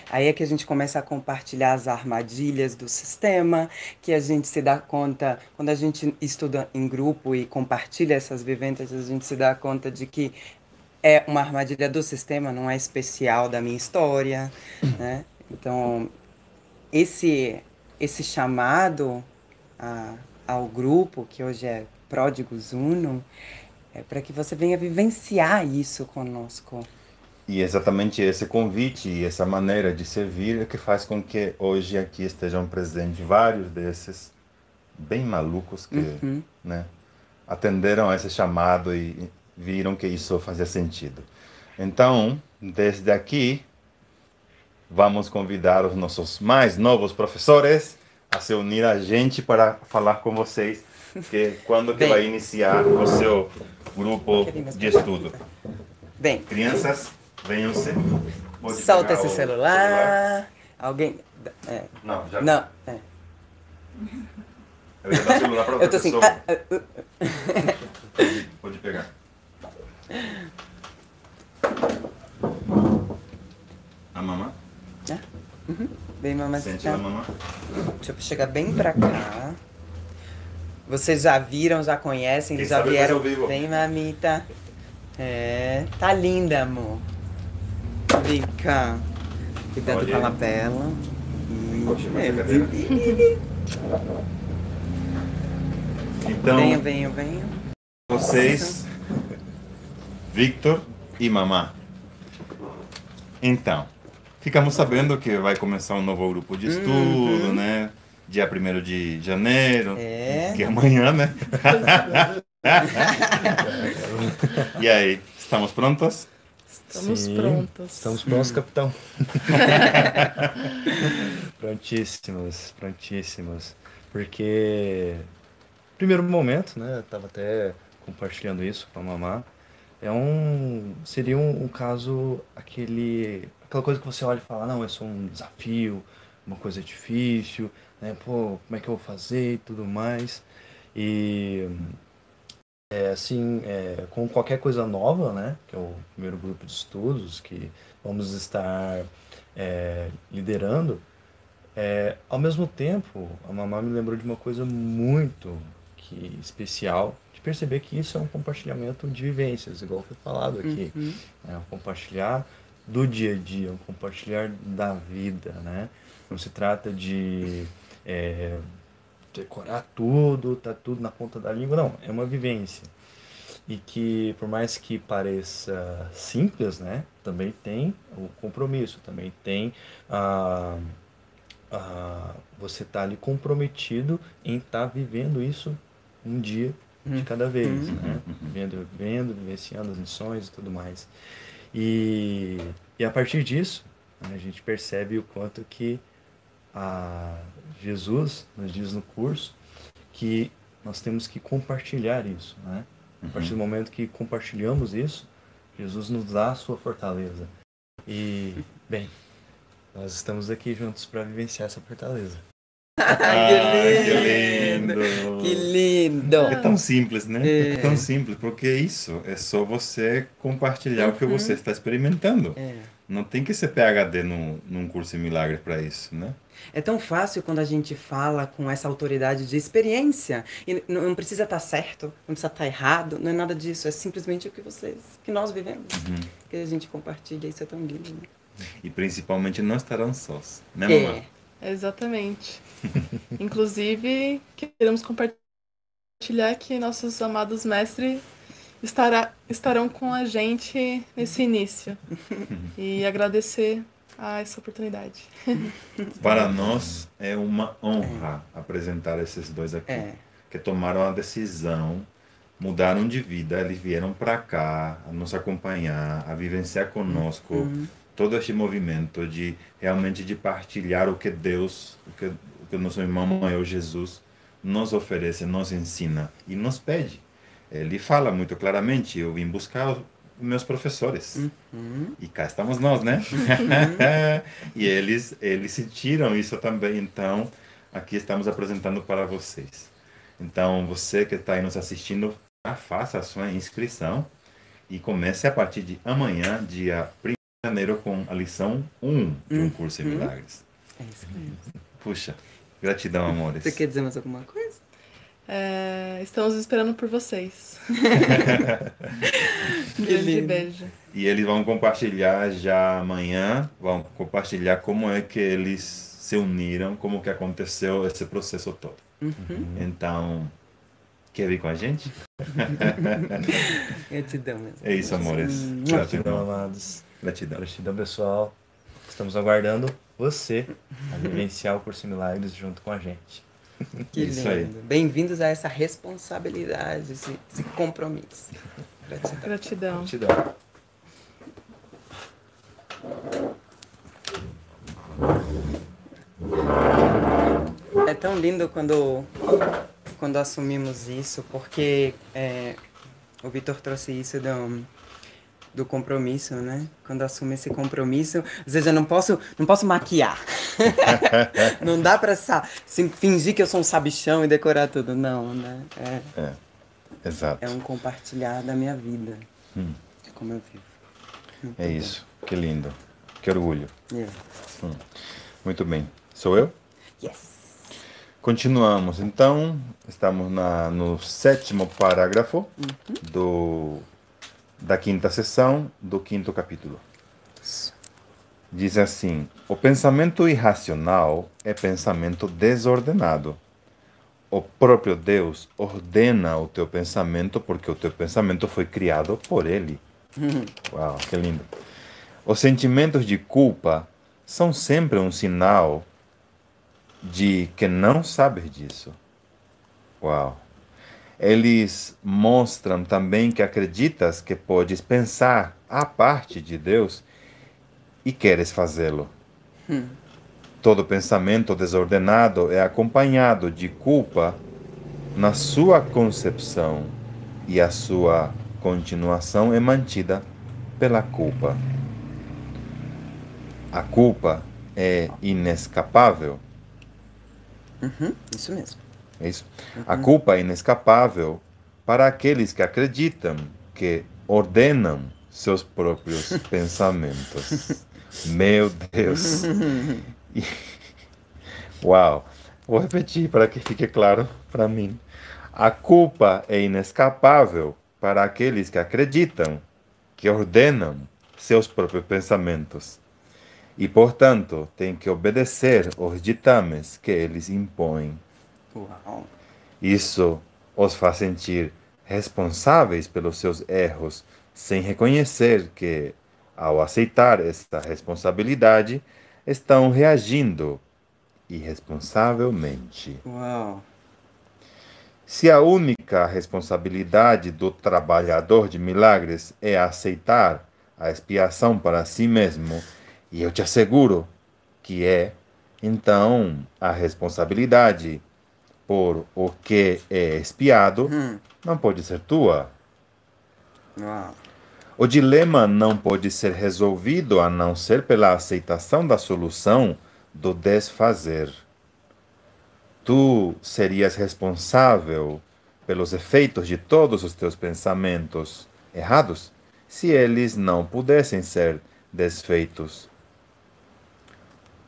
Aí é que a gente começa a compartilhar as armadilhas do sistema, que a gente se dá conta, quando a gente estuda em grupo e compartilha essas vivências, a gente se dá conta de que é uma armadilha do sistema, não é especial da minha história, né? Então, esse, esse chamado a ao grupo, que hoje é Pródigos Uno, é para que você venha vivenciar isso conosco. E exatamente esse convite e essa maneira de servir é que faz com que hoje aqui estejam presentes vários desses bem malucos que uhum. né, atenderam a esse chamado e viram que isso fazia sentido. Então, desde aqui, vamos convidar os nossos mais novos professores a se unir a gente para falar com vocês que quando que vai iniciar o seu grupo de estudo. Bem. Crianças, venham-se. Solta esse celular. celular. Alguém. É. Não, já. Não. É. Eu ia dar celular para outra Eu tô assim. Ah, ah, ah. pode, pode pegar. A mamãe? Uhum. Bem, mamacita. Mamãe. Deixa eu chegar bem pra cá. Vocês já viram, já conhecem, Quem já vieram. Vem, mamita. É, tá linda, amor. Vem cá. Cuidado com a lapela. É, então, venha, venha, venha. Vocês, Victor e Mamá. Então, ficamos sabendo que vai começar um novo grupo de estudo, uhum. né? Dia 1 de janeiro, é. que é amanhã, né? e aí, estamos prontos? Estamos Sim, prontos. Estamos prontos, capitão. prontíssimos, prontíssimos. Porque, primeiro momento, né? Eu tava até compartilhando isso com a mamá. É um, seria um, um caso, aquele aquela coisa que você olha e fala, não, é só um desafio, uma coisa difícil, né? Pô, como é que eu vou fazer e tudo mais. E é, assim, é, com qualquer coisa nova, né? Que é o primeiro grupo de estudos que vamos estar é, liderando. É, ao mesmo tempo, a mamãe me lembrou de uma coisa muito que especial, de perceber que isso é um compartilhamento de vivências, igual foi falado aqui. Uhum. É, compartilhar do dia a dia, um compartilhar da vida, né? Não se trata de é, decorar tudo, tá tudo na ponta da língua, não, é uma vivência. E que, por mais que pareça simples, né, também tem o compromisso, também tem a. a você tá ali comprometido em estar tá vivendo isso um dia de uhum. cada vez, uhum. né? Vendo, vendo, vivenciando as lições e tudo mais. E, e a partir disso, né, a gente percebe o quanto que a Jesus nos diz no curso que nós temos que compartilhar isso, né? A partir do uhum. momento que compartilhamos isso, Jesus nos dá a sua fortaleza. E, bem, nós estamos aqui juntos para vivenciar essa fortaleza. Ai, que lindo. Que lindo! É tão simples, né? É. tão simples, porque é isso. É só você compartilhar o que você está experimentando. É. Não tem que ser PHD num, num curso em milagres para isso, né? É tão fácil quando a gente fala com essa autoridade de experiência. E não precisa estar certo, não precisa estar errado, não é nada disso. É simplesmente o que vocês, que nós vivemos. Uhum. Que a gente compartilha, isso é tão lindo. Né? E principalmente não estarão sós, né, mamãe? É. Exatamente. Inclusive, queremos compartilhar que nossos amados mestres estará, estarão com a gente nesse início. e agradecer a essa oportunidade. Para nós é uma honra é. apresentar esses dois aqui, é. que tomaram a decisão, mudaram de vida, eles vieram para cá a nos acompanhar, a vivenciar conosco uhum. Todo este movimento de realmente de partilhar o que Deus, o que, o que nosso irmão maior Jesus nos oferece, nos ensina e nos pede. Ele fala muito claramente: eu vim buscar meus professores. Uhum. E cá estamos nós, né? Uhum. e eles, eles sentiram isso também. Então, aqui estamos apresentando para vocês. Então, você que está aí nos assistindo, faça a sua inscrição e comece a partir de amanhã, dia 1 de janeiro, com a lição 1 de um curso em uhum. milagres. É isso mesmo. Puxa, gratidão, amores. Você quer dizer mais alguma coisa? É, estamos esperando por vocês. Grande beijo. E eles vão compartilhar já amanhã, vão compartilhar como é que eles se uniram, como que aconteceu esse processo todo. Uhum. Então, quer vir com a gente? Gratidão mesmo. É isso, amores. Gratidão, amados. Gratidão. Gratidão, pessoal. Estamos aguardando você a vivenciar o Curso Milagres junto com a gente. Que Isso lindo. Bem-vindos a essa responsabilidade, esse, esse compromisso. Gratidão. Gratidão. Gratidão. É tão lindo quando, quando assumimos isso, porque é, o Vitor trouxe isso do, do compromisso, né? Quando assume esse compromisso, ou seja, eu não posso, não posso maquiar. não dá pra assim, fingir que eu sou um sabichão e decorar tudo, não, né? É, é. exato. É um compartilhar da minha vida, hum. de como eu vivo. Muito é bem. isso, que lindo, que orgulho. Yeah. Hum. Muito bem, sou eu? Yes. Continuamos, então, estamos na, no sétimo parágrafo uhum. do da quinta sessão do quinto capítulo. Diz assim: o pensamento irracional é pensamento desordenado. O próprio Deus ordena o teu pensamento porque o teu pensamento foi criado por Ele. Uau, que lindo! Os sentimentos de culpa são sempre um sinal de que não sabes disso. Uau! Eles mostram também que acreditas que podes pensar a parte de Deus e queres fazê-lo. Hum. Todo pensamento desordenado é acompanhado de culpa na sua concepção e a sua continuação é mantida pela culpa. A culpa é inescapável. Uhum, isso mesmo. É isso? Uhum. A culpa é inescapável para aqueles que acreditam, que ordenam seus próprios pensamentos. Meu Deus! E... Uau! Vou repetir para que fique claro para mim. A culpa é inescapável para aqueles que acreditam, que ordenam seus próprios pensamentos. E, portanto, têm que obedecer aos ditames que eles impõem. Isso os faz sentir responsáveis pelos seus erros, sem reconhecer que, ao aceitar esta responsabilidade, estão reagindo irresponsavelmente. Uau. Se a única responsabilidade do trabalhador de milagres é aceitar a expiação para si mesmo, e eu te asseguro que é, então a responsabilidade por o que é espiado hum. não pode ser tua. Uau. O dilema não pode ser resolvido a não ser pela aceitação da solução do desfazer. tu serias responsável pelos efeitos de todos os teus pensamentos errados se eles não pudessem ser desfeitos.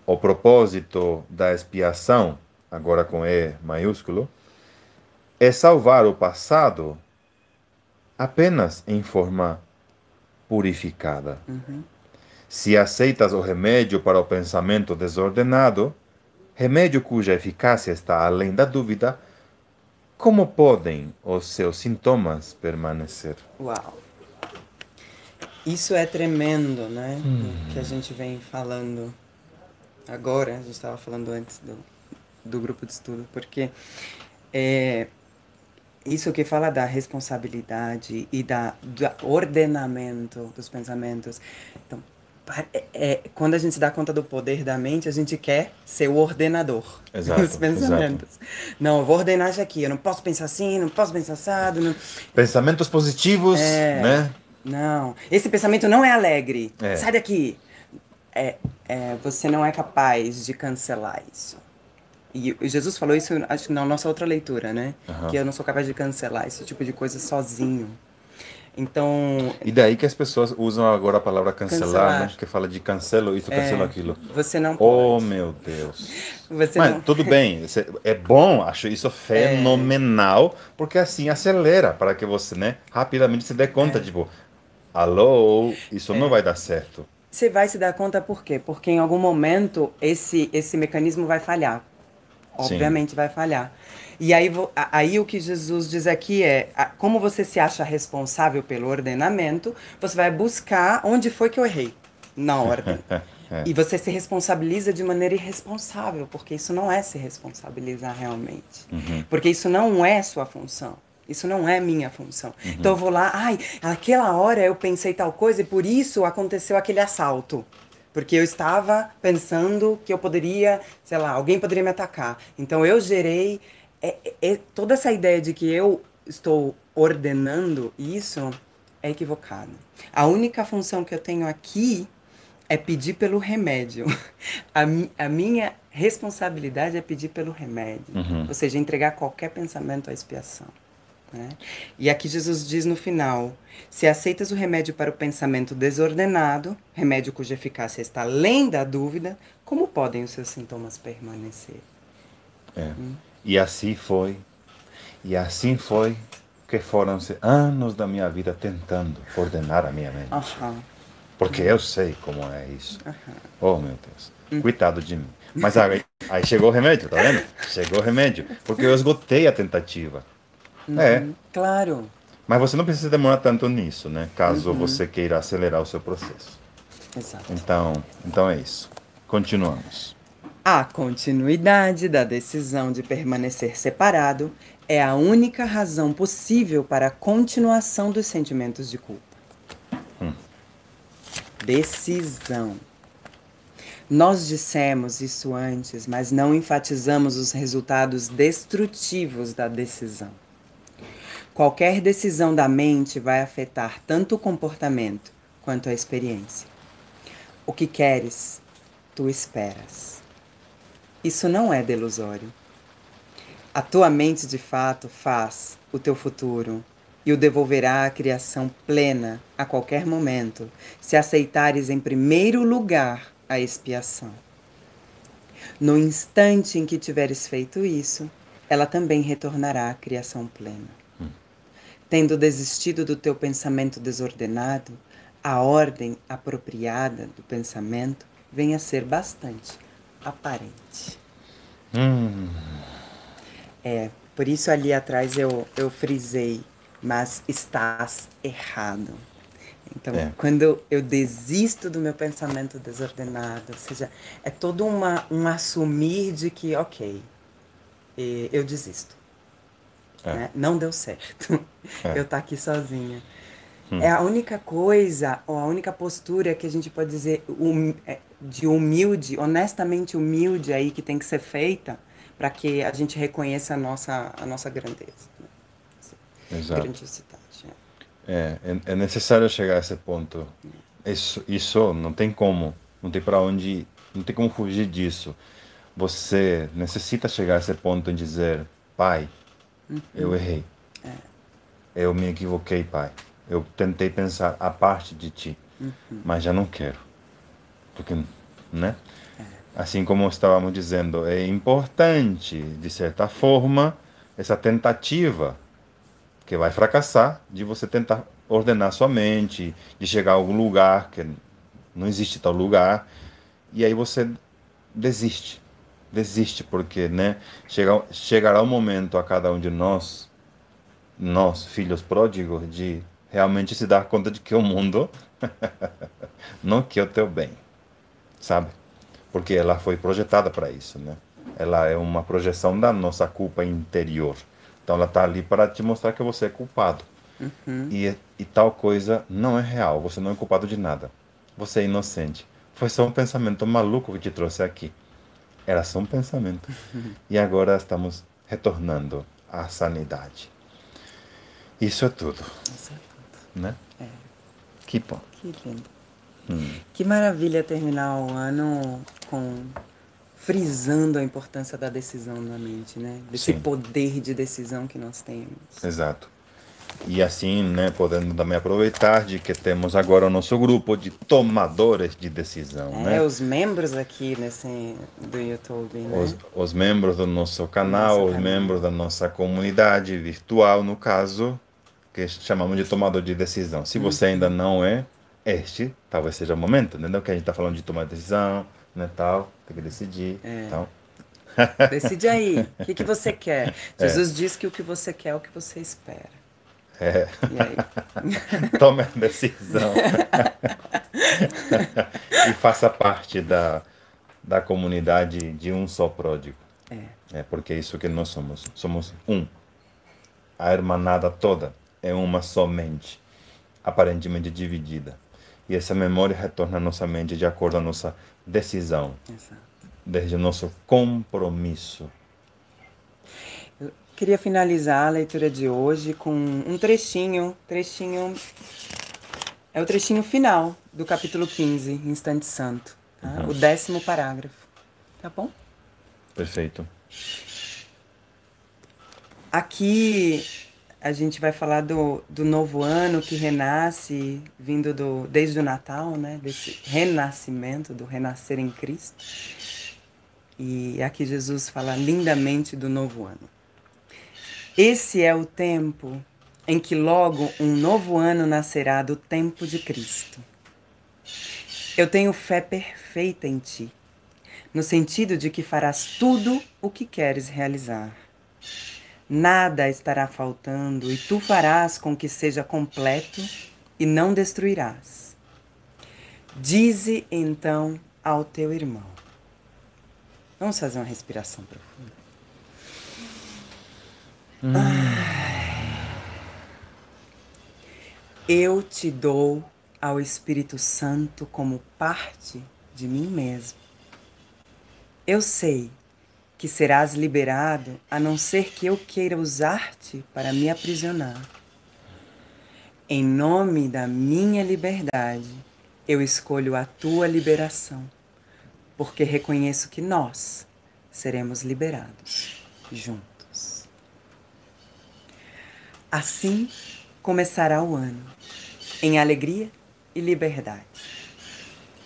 O propósito da expiação, agora com E maiúsculo, é salvar o passado apenas em forma purificada. Uhum. Se aceitas o remédio para o pensamento desordenado, remédio cuja eficácia está além da dúvida, como podem os seus sintomas permanecer? Uau! Isso é tremendo, né? Que a gente vem falando agora, a gente estava falando antes do, do grupo de estudo, porque é, isso que fala da responsabilidade e da, do ordenamento dos pensamentos. Então, é, é, quando a gente se dá conta do poder da mente, a gente quer ser o ordenador Exato, dos pensamentos. Não, eu vou ordenar isso aqui, eu não posso pensar assim, não posso pensar assado. Não... Pensamentos positivos, É. né? Não, esse pensamento não é alegre. É. Sai daqui. É, é, você não é capaz de cancelar isso. E Jesus falou isso, acho que na nossa outra leitura, né? Aham. Que eu não sou capaz de cancelar esse tipo de coisa sozinho. Então, E daí que as pessoas usam agora a palavra cancelar, Cancelar. né? Que fala de cancelo isso, cancelo aquilo. você não Oh, pode. meu Deus. Você Mas não... tudo bem, é bom, acho isso fenomenal, porque assim acelera para que você, né, rapidamente se dê conta, tipo, alô, isso não vai dar certo. Você vai se dar conta por quê? Porque em algum momento esse, esse mecanismo vai falhar. Sim. Obviamente vai falhar. E aí, aí o que Jesus diz aqui é, como você se acha responsável pelo ordenamento, você vai buscar onde foi que eu errei na ordem. É. E você se responsabiliza de maneira irresponsável, porque isso não é se responsabilizar realmente. Uhum. Porque isso não é sua função. Isso não é minha função. Uhum. Então eu vou lá, ai, aquela hora eu pensei tal coisa e por isso aconteceu aquele assalto. Porque eu estava pensando que eu poderia, sei lá, alguém poderia me atacar. Então eu gerei é- é- toda essa ideia de que eu estou ordenando isso é equivocado. A única função que eu tenho aqui é pedir pelo remédio. A, mi- a minha responsabilidade é pedir pelo remédio. Ou seja, entregar qualquer pensamento à expiação. Né? E aqui Jesus diz no final: se aceitas o remédio para o pensamento desordenado, remédio cuja eficácia está além da dúvida, como podem os seus sintomas permanecer? É. E assim foi, e assim foi que foram-se anos da minha vida tentando ordenar a minha mente. Porque eu sei como é isso. Oh, meu Deus. Coitado de mim. Mas aí, aí chegou o remédio, tá vendo? Chegou o remédio. Porque eu esgotei a tentativa. É. Claro. Mas você não precisa demorar tanto nisso, né? Caso você queira acelerar o seu processo. Exato. Então, então é isso. Continuamos. A continuidade da decisão de permanecer separado é a única razão possível para a continuação dos sentimentos de culpa. Decisão. Nós dissemos isso antes, mas não enfatizamos os resultados destrutivos da decisão. Qualquer decisão da mente vai afetar tanto o comportamento quanto a experiência. O que queres, tu esperas. Isso não é delusório. A tua mente de fato faz o teu futuro e o devolverá à criação plena a qualquer momento, se aceitares em primeiro lugar a expiação. No instante em que tiveres feito isso, ela também retornará à criação plena. Tendo desistido do teu pensamento desordenado, a ordem apropriada do pensamento vem a ser bastante aparente. Hum, É, por isso ali atrás eu, eu frisei, mas estás errado. Então, É. quando eu desisto do meu pensamento desordenado, ou seja, é todo uma, um assumir de que, ok, eu desisto. É. né? Não deu certo. É. Eu estar aqui sozinha. É a única coisa, ou a única postura que a gente pode dizer hum, é, de humilde, honestamente humilde aí que tem que ser feita para que a gente reconheça a nossa, a nossa grandeza. Né? exato. Grandiosidade. é. É, é, é necessário chegar a esse ponto. Isso, isso não tem como, não tem para onde, não tem como fugir disso. você necessita chegar a esse ponto em dizer: Pai, eu errei. Eu me equivoquei, Pai. Eu tentei pensar a parte de ti, mas já não quero. Porque, né? Assim como estávamos dizendo, é importante, de certa forma, essa tentativa que vai fracassar de você tentar ordenar sua mente, de chegar a algum lugar que não existe tal lugar, e aí você desiste. Desiste porque, né, chega, chegará um momento a cada um de nós, nós, filhos pródigos, de realmente se dar conta de que o mundo não quer o teu bem, sabe? Porque ela foi projetada para isso, né? Ela é uma projeção da nossa culpa interior. Então ela está ali para te mostrar que você é culpado. E, e tal coisa não é real. Você não é culpado de nada. Você é inocente. Foi só um pensamento maluco que te trouxe aqui. Era só um pensamento. E agora estamos retornando à sanidade. Isso é tudo, Isso é tudo. né? É. Que bom. Que lindo. Hum. Que maravilha terminar o ano com frisando a importância da decisão na mente, né? Desse Sim. poder de decisão que nós temos. Exato. E assim, né, podendo também aproveitar de que temos agora o nosso grupo de tomadores de decisão, É, né? os membros aqui nesse do YouTube, né? Os, os membros do nosso canal, Nosso os canal. membros da nossa comunidade virtual, no caso, que chamamos de tomador de decisão. Se você ainda Uhum. não é, este talvez seja o momento, entendeu? Que a gente está falando de tomar decisão, né, tal, tem que decidir, É. tal. Decide aí, o que, que você quer? É. Jesus diz que o que você quer é o que você espera. É, aí? tome a decisão. e faça parte da, da comunidade de um só pródigo. É. É porque é isso que nós somos. Somos um. A hermanada toda é uma só mente, aparentemente dividida. E essa memória retorna à nossa mente de acordo com a nossa decisão, Exato. desde o nosso compromisso. Queria finalizar a leitura de hoje com um trechinho, trechinho é o trechinho final do capítulo 15, Instante Santo, tá? O décimo parágrafo. Tá bom? Perfeito. Aqui a gente vai falar do, do novo ano que renasce, vindo do, desde o Natal, né? Desse renascimento, do renascer em Cristo. E aqui Jesus fala lindamente do novo ano. Esse é o tempo em que logo um novo ano nascerá do tempo de Cristo. Eu tenho fé perfeita em ti, no sentido de que farás tudo o que queres realizar. Nada estará faltando e tu farás com que seja completo e não destruirás. Dize então ao teu irmão. Vamos fazer uma respiração profunda. Eu te dou ao Espírito Santo como parte de mim mesmo. Eu sei que serás liberado a não ser que eu queira usar-te para me aprisionar. Em nome da minha liberdade, eu escolho a tua liberação, porque reconheço que nós seremos liberados juntos. Assim começará o ano, em alegria e liberdade.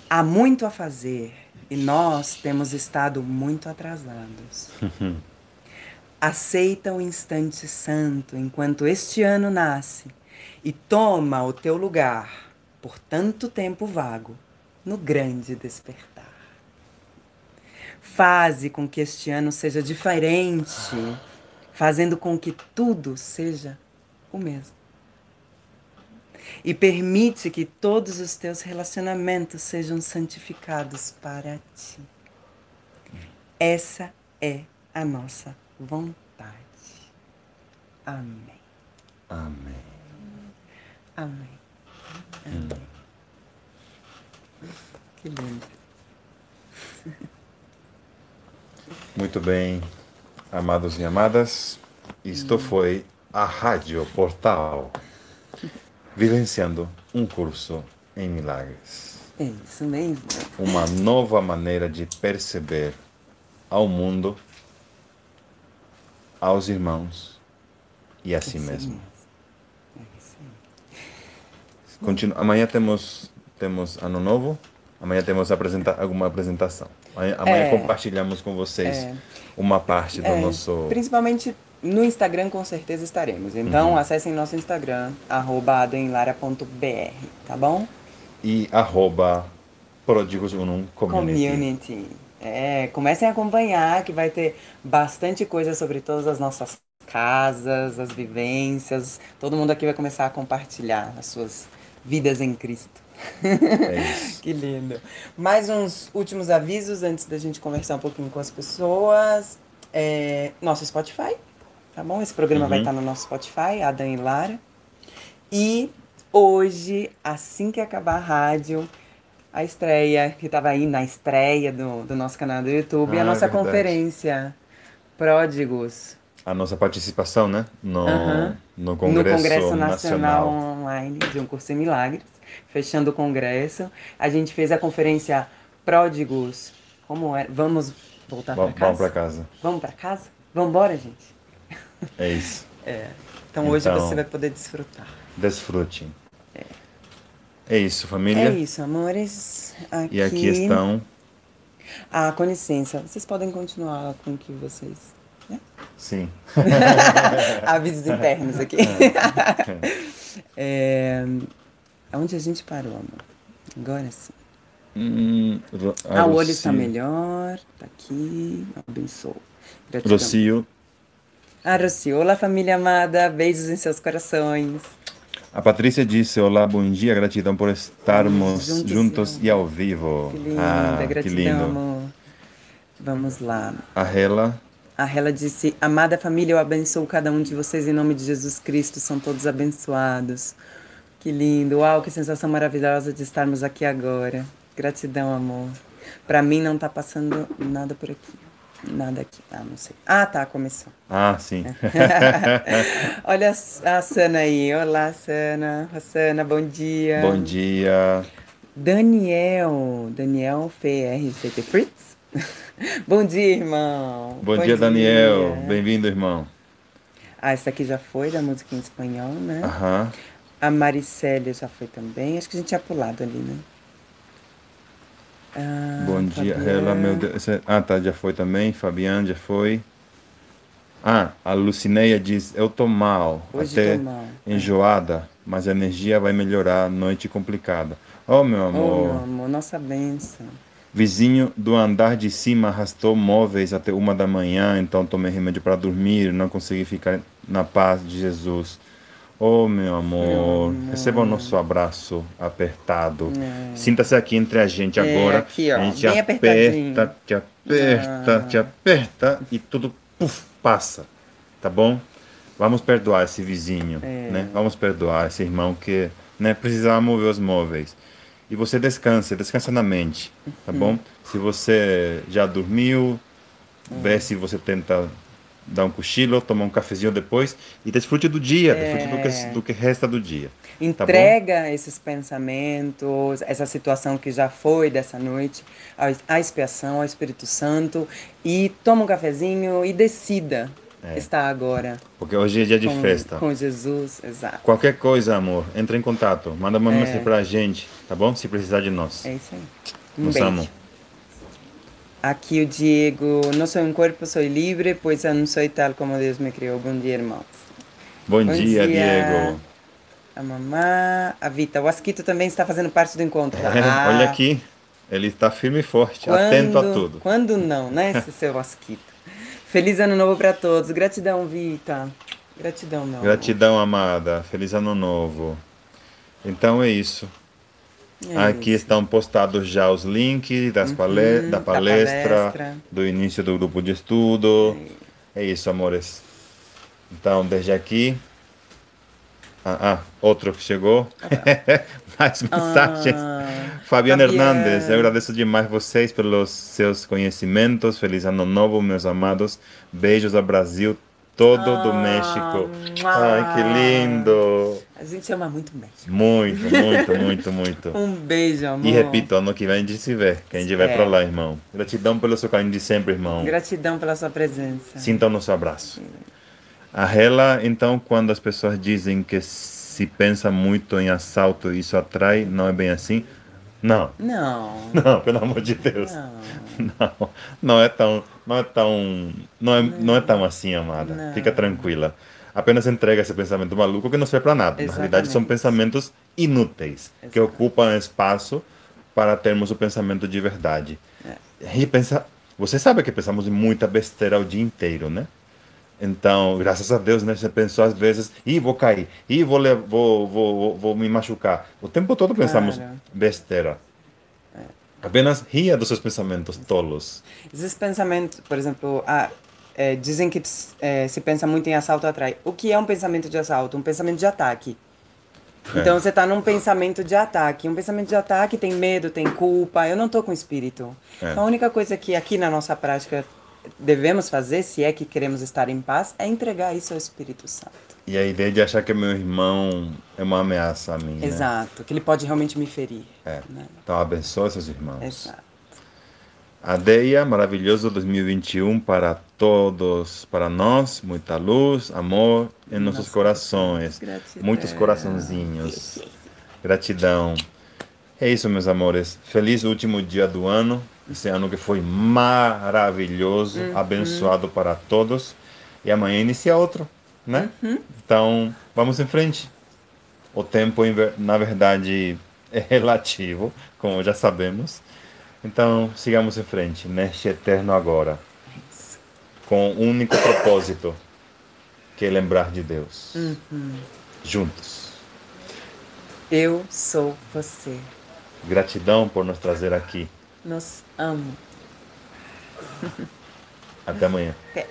Há muito a fazer e nós temos estado muito atrasados. Aceita o instante santo enquanto este ano nasce e toma o teu lugar por tanto tempo vago no grande despertar. Faze com que este ano seja diferente, fazendo com que tudo seja o mesmo. E permite que todos os teus relacionamentos sejam santificados para ti. Essa é a nossa vontade. Amém. Amém. Amém. Amém. Que lindo. Muito bem, amados e amadas. Isto foi a Rádio Portal, vivenciando um curso em milagres. É isso mesmo. Uma nova maneira de perceber ao mundo, aos irmãos e a si Isso mesmo. É. Continu amanhã temos temos ano novo. Amanhã temos apresenta alguma apresentação. Amanhã, amanhã É. compartilhamos com vocês É. uma parte do É, nosso. Principalmente no Instagram, com certeza estaremos. Então, Uhum. acessem nosso Instagram, arroba adenlara.br, tá bom? E arroba Pródigos Unum Community. Community. É, comecem a acompanhar que vai ter bastante coisa sobre todas as nossas casas, as vivências. Todo mundo aqui vai começar a compartilhar as suas vidas em Cristo. É. Que lindo. Mais uns últimos avisos antes da gente conversar um pouquinho com as pessoas. É, nosso Spotify, tá bom? Esse programa vai Uhum. estar no nosso Spotify, Adam e Lara. E hoje, assim que acabar a rádio, a estreia, que estava aí na estreia do, do nosso canal do YouTube, Ah, a nossa verdade. conferência Pródigos A nossa participação, né? No, Aham. no Congresso, no Congresso Nacional, Nacional. Online de um curso em milagres, fechando o congresso. A gente fez a conferência Pródigos. Como é? Vamos voltar para casa? Vamos para casa. Vamos para casa? Vamos embora, gente. É isso. Então hoje Então- você vai poder desfrutar. Desfrute. É isso, família. É isso, amores. Aqui... E aqui estão. Ah, com licença. Vocês podem continuar com o que vocês. Sim. Avisos internos aqui. é... Onde a gente parou, amor? Agora sim. Hum, Ro- Ah, olho está melhor. Tá aqui. Abençoe. Gratidão. Rocio. Rocio. Olá, família amada. Beijos em seus corações. A Patrícia disse: Olá, bom dia, gratidão por estarmos Juntos juntos, e ao vivo. Que linda. ah, que Gratidão, lindo. amor. Vamos lá. A Hela, A Hela disse: Amada família, eu abençoo cada um de vocês em nome de Jesus Cristo. São todos abençoados. Que lindo. Uau, que sensação maravilhosa de estarmos aqui agora. Gratidão, amor. Pra mim não tá passando nada por aqui. Nada aqui. Ah, não sei. Ah, tá, começou. ah, sim. Olha a Sana aí. Olá, Sana. Sana, bom dia. bom dia. Daniel. Daniel FRCT Fritz. bom dia, irmão. Bom, dia, Daniel. Bem-vindo, irmão. Ah, essa aqui já foi, da música em espanhol, né? Aham. A Maricélia já foi também. Acho que a gente tinha pulado ali, né? Ah, Bom dia, Fabiana. Hela, meu Deus. Ah, tá, já foi também. Fabiane já foi. Ah, a Lucineia diz: Eu tô mal, Hoje até tô mal. enjoada, mas a energia vai melhorar, noite complicada. Oh, meu Oh, amor. meu amor, nossa bênção. Vizinho do andar de cima arrastou móveis até uma da manhã, então tomei remédio para dormir, não consegui ficar na paz de Jesus. Oh, meu amor, receba o nosso abraço apertado. Sinta-se aqui entre a gente É, agora. aqui, ó, a gente aperta, te aperta, te aperta e tudo puf, passa. Tá bom? Vamos perdoar esse vizinho, É. né? Vamos perdoar esse irmão que né, precisava mover os móveis. E você descansa, descansa na mente, tá Uhum. bom? Se você já dormiu, Uhum. vê se você tenta dar um cochilo, tomar um cafezinho depois e desfrute do dia, desfrute do É. que, do que resta do dia. Tá? Entrega esses pensamentos, essa situação que já foi dessa noite, à expiação, ao Espírito Santo, e toma um cafezinho e decida É. estar agora Porque hoje é dia de com, festa. com Jesus. Exato. Qualquer coisa, amor, entra em contato, manda uma É. mensagem pra gente, tá bom? Se precisar de nós. É isso aí. Um Nos beijo. amo. Aqui o Diego, não sou um corpo, sou livre, pois eu não sou tal como Deus me criou. Bom dia, irmãos. Bom, Bom dia, dia. Diego. A mamá, a Vita. O Asquito também está fazendo parte do encontro. É, Ah, olha aqui, ele está firme e forte, quando- atento a tudo. Quando não, né, esse seu Asquito? Feliz ano novo para todos. Gratidão, Vita. Gratidão, meu. Gratidão, amada. Feliz ano novo. Então é isso. É Aqui estão postados já os links das Uhum, da da palestra, palestra. do início do grupo de estudo. É isso, amores. Então, desde aqui. Ah, ah, outro que chegou. Mais mensagens. Ah, Fabiana. Hernandes, eu agradeço demais vocês pelos seus conhecimentos. Feliz ano novo, meus amados. Beijos ao Brasil todo do Ah, México. Ai, que lindo. A gente ama muito mesmo. Muito, muito, muito, muito. Um beijo, amor. E repito, ano que vem a gente se vê, que a gente vai É. pra lá, irmão. Gratidão pelo seu carinho de sempre, irmão. Gratidão pela sua presença. Sinta o nosso abraço. A Rela, então, quando as pessoas dizem que se pensa muito em assalto, isso atrai, não é bem assim? Não, Não. não, pelo amor de Deus. Não. Não, não é tão, não é tão, não é, não é tão assim, amada. Não. Fica tranquila. Apenas entrega esse pensamento maluco que não serve para nada. Na realidade, são Exatamente. pensamentos inúteis que Exato. ocupam espaço para termos o pensamento de verdade. É. A gente pensa, você sabe que pensamos em muita besteira o dia inteiro, né? Então, graças a Deus, né? Você pensou às vezes, ih, vou cair, ih, vou, vou, vou, vou, me machucar. O tempo todo pensamos Claro. besteira. Apenas ria dos seus pensamentos tolos. Esses pensamentos, por exemplo, ah, é, dizem que é, se pensa muito em assalto atrai. O que é um pensamento de assalto? Um pensamento de ataque. É. Então você está num pensamento de ataque. Um pensamento de ataque tem medo, tem culpa. Eu não estou com espírito. É. Então a única coisa que aqui na nossa prática devemos fazer, se é que queremos estar em paz, é entregar isso ao Espírito Santo. E a ideia de achar que meu irmão é uma ameaça a mim. né? Exato. Que ele pode realmente me ferir. É. né? Então abençoe seus irmãos. Exato. Adeia, maravilhoso 2021 para todos, para nós, muita luz, amor em nossos Nossos corações, Gratidão. muitos coraçãozinhos, gratidão. É isso, meus amores. Feliz último dia do ano, esse ano que foi maravilhoso, abençoado para todos. E amanhã inicia outro, né? Então, vamos em frente. O tempo, na verdade, é relativo, como já sabemos. Então, sigamos em frente, neste eterno agora. Com um único propósito, que é lembrar de Deus. Juntos. Eu sou você. Gratidão por nos trazer aqui. Nos amo. Até amanhã. Até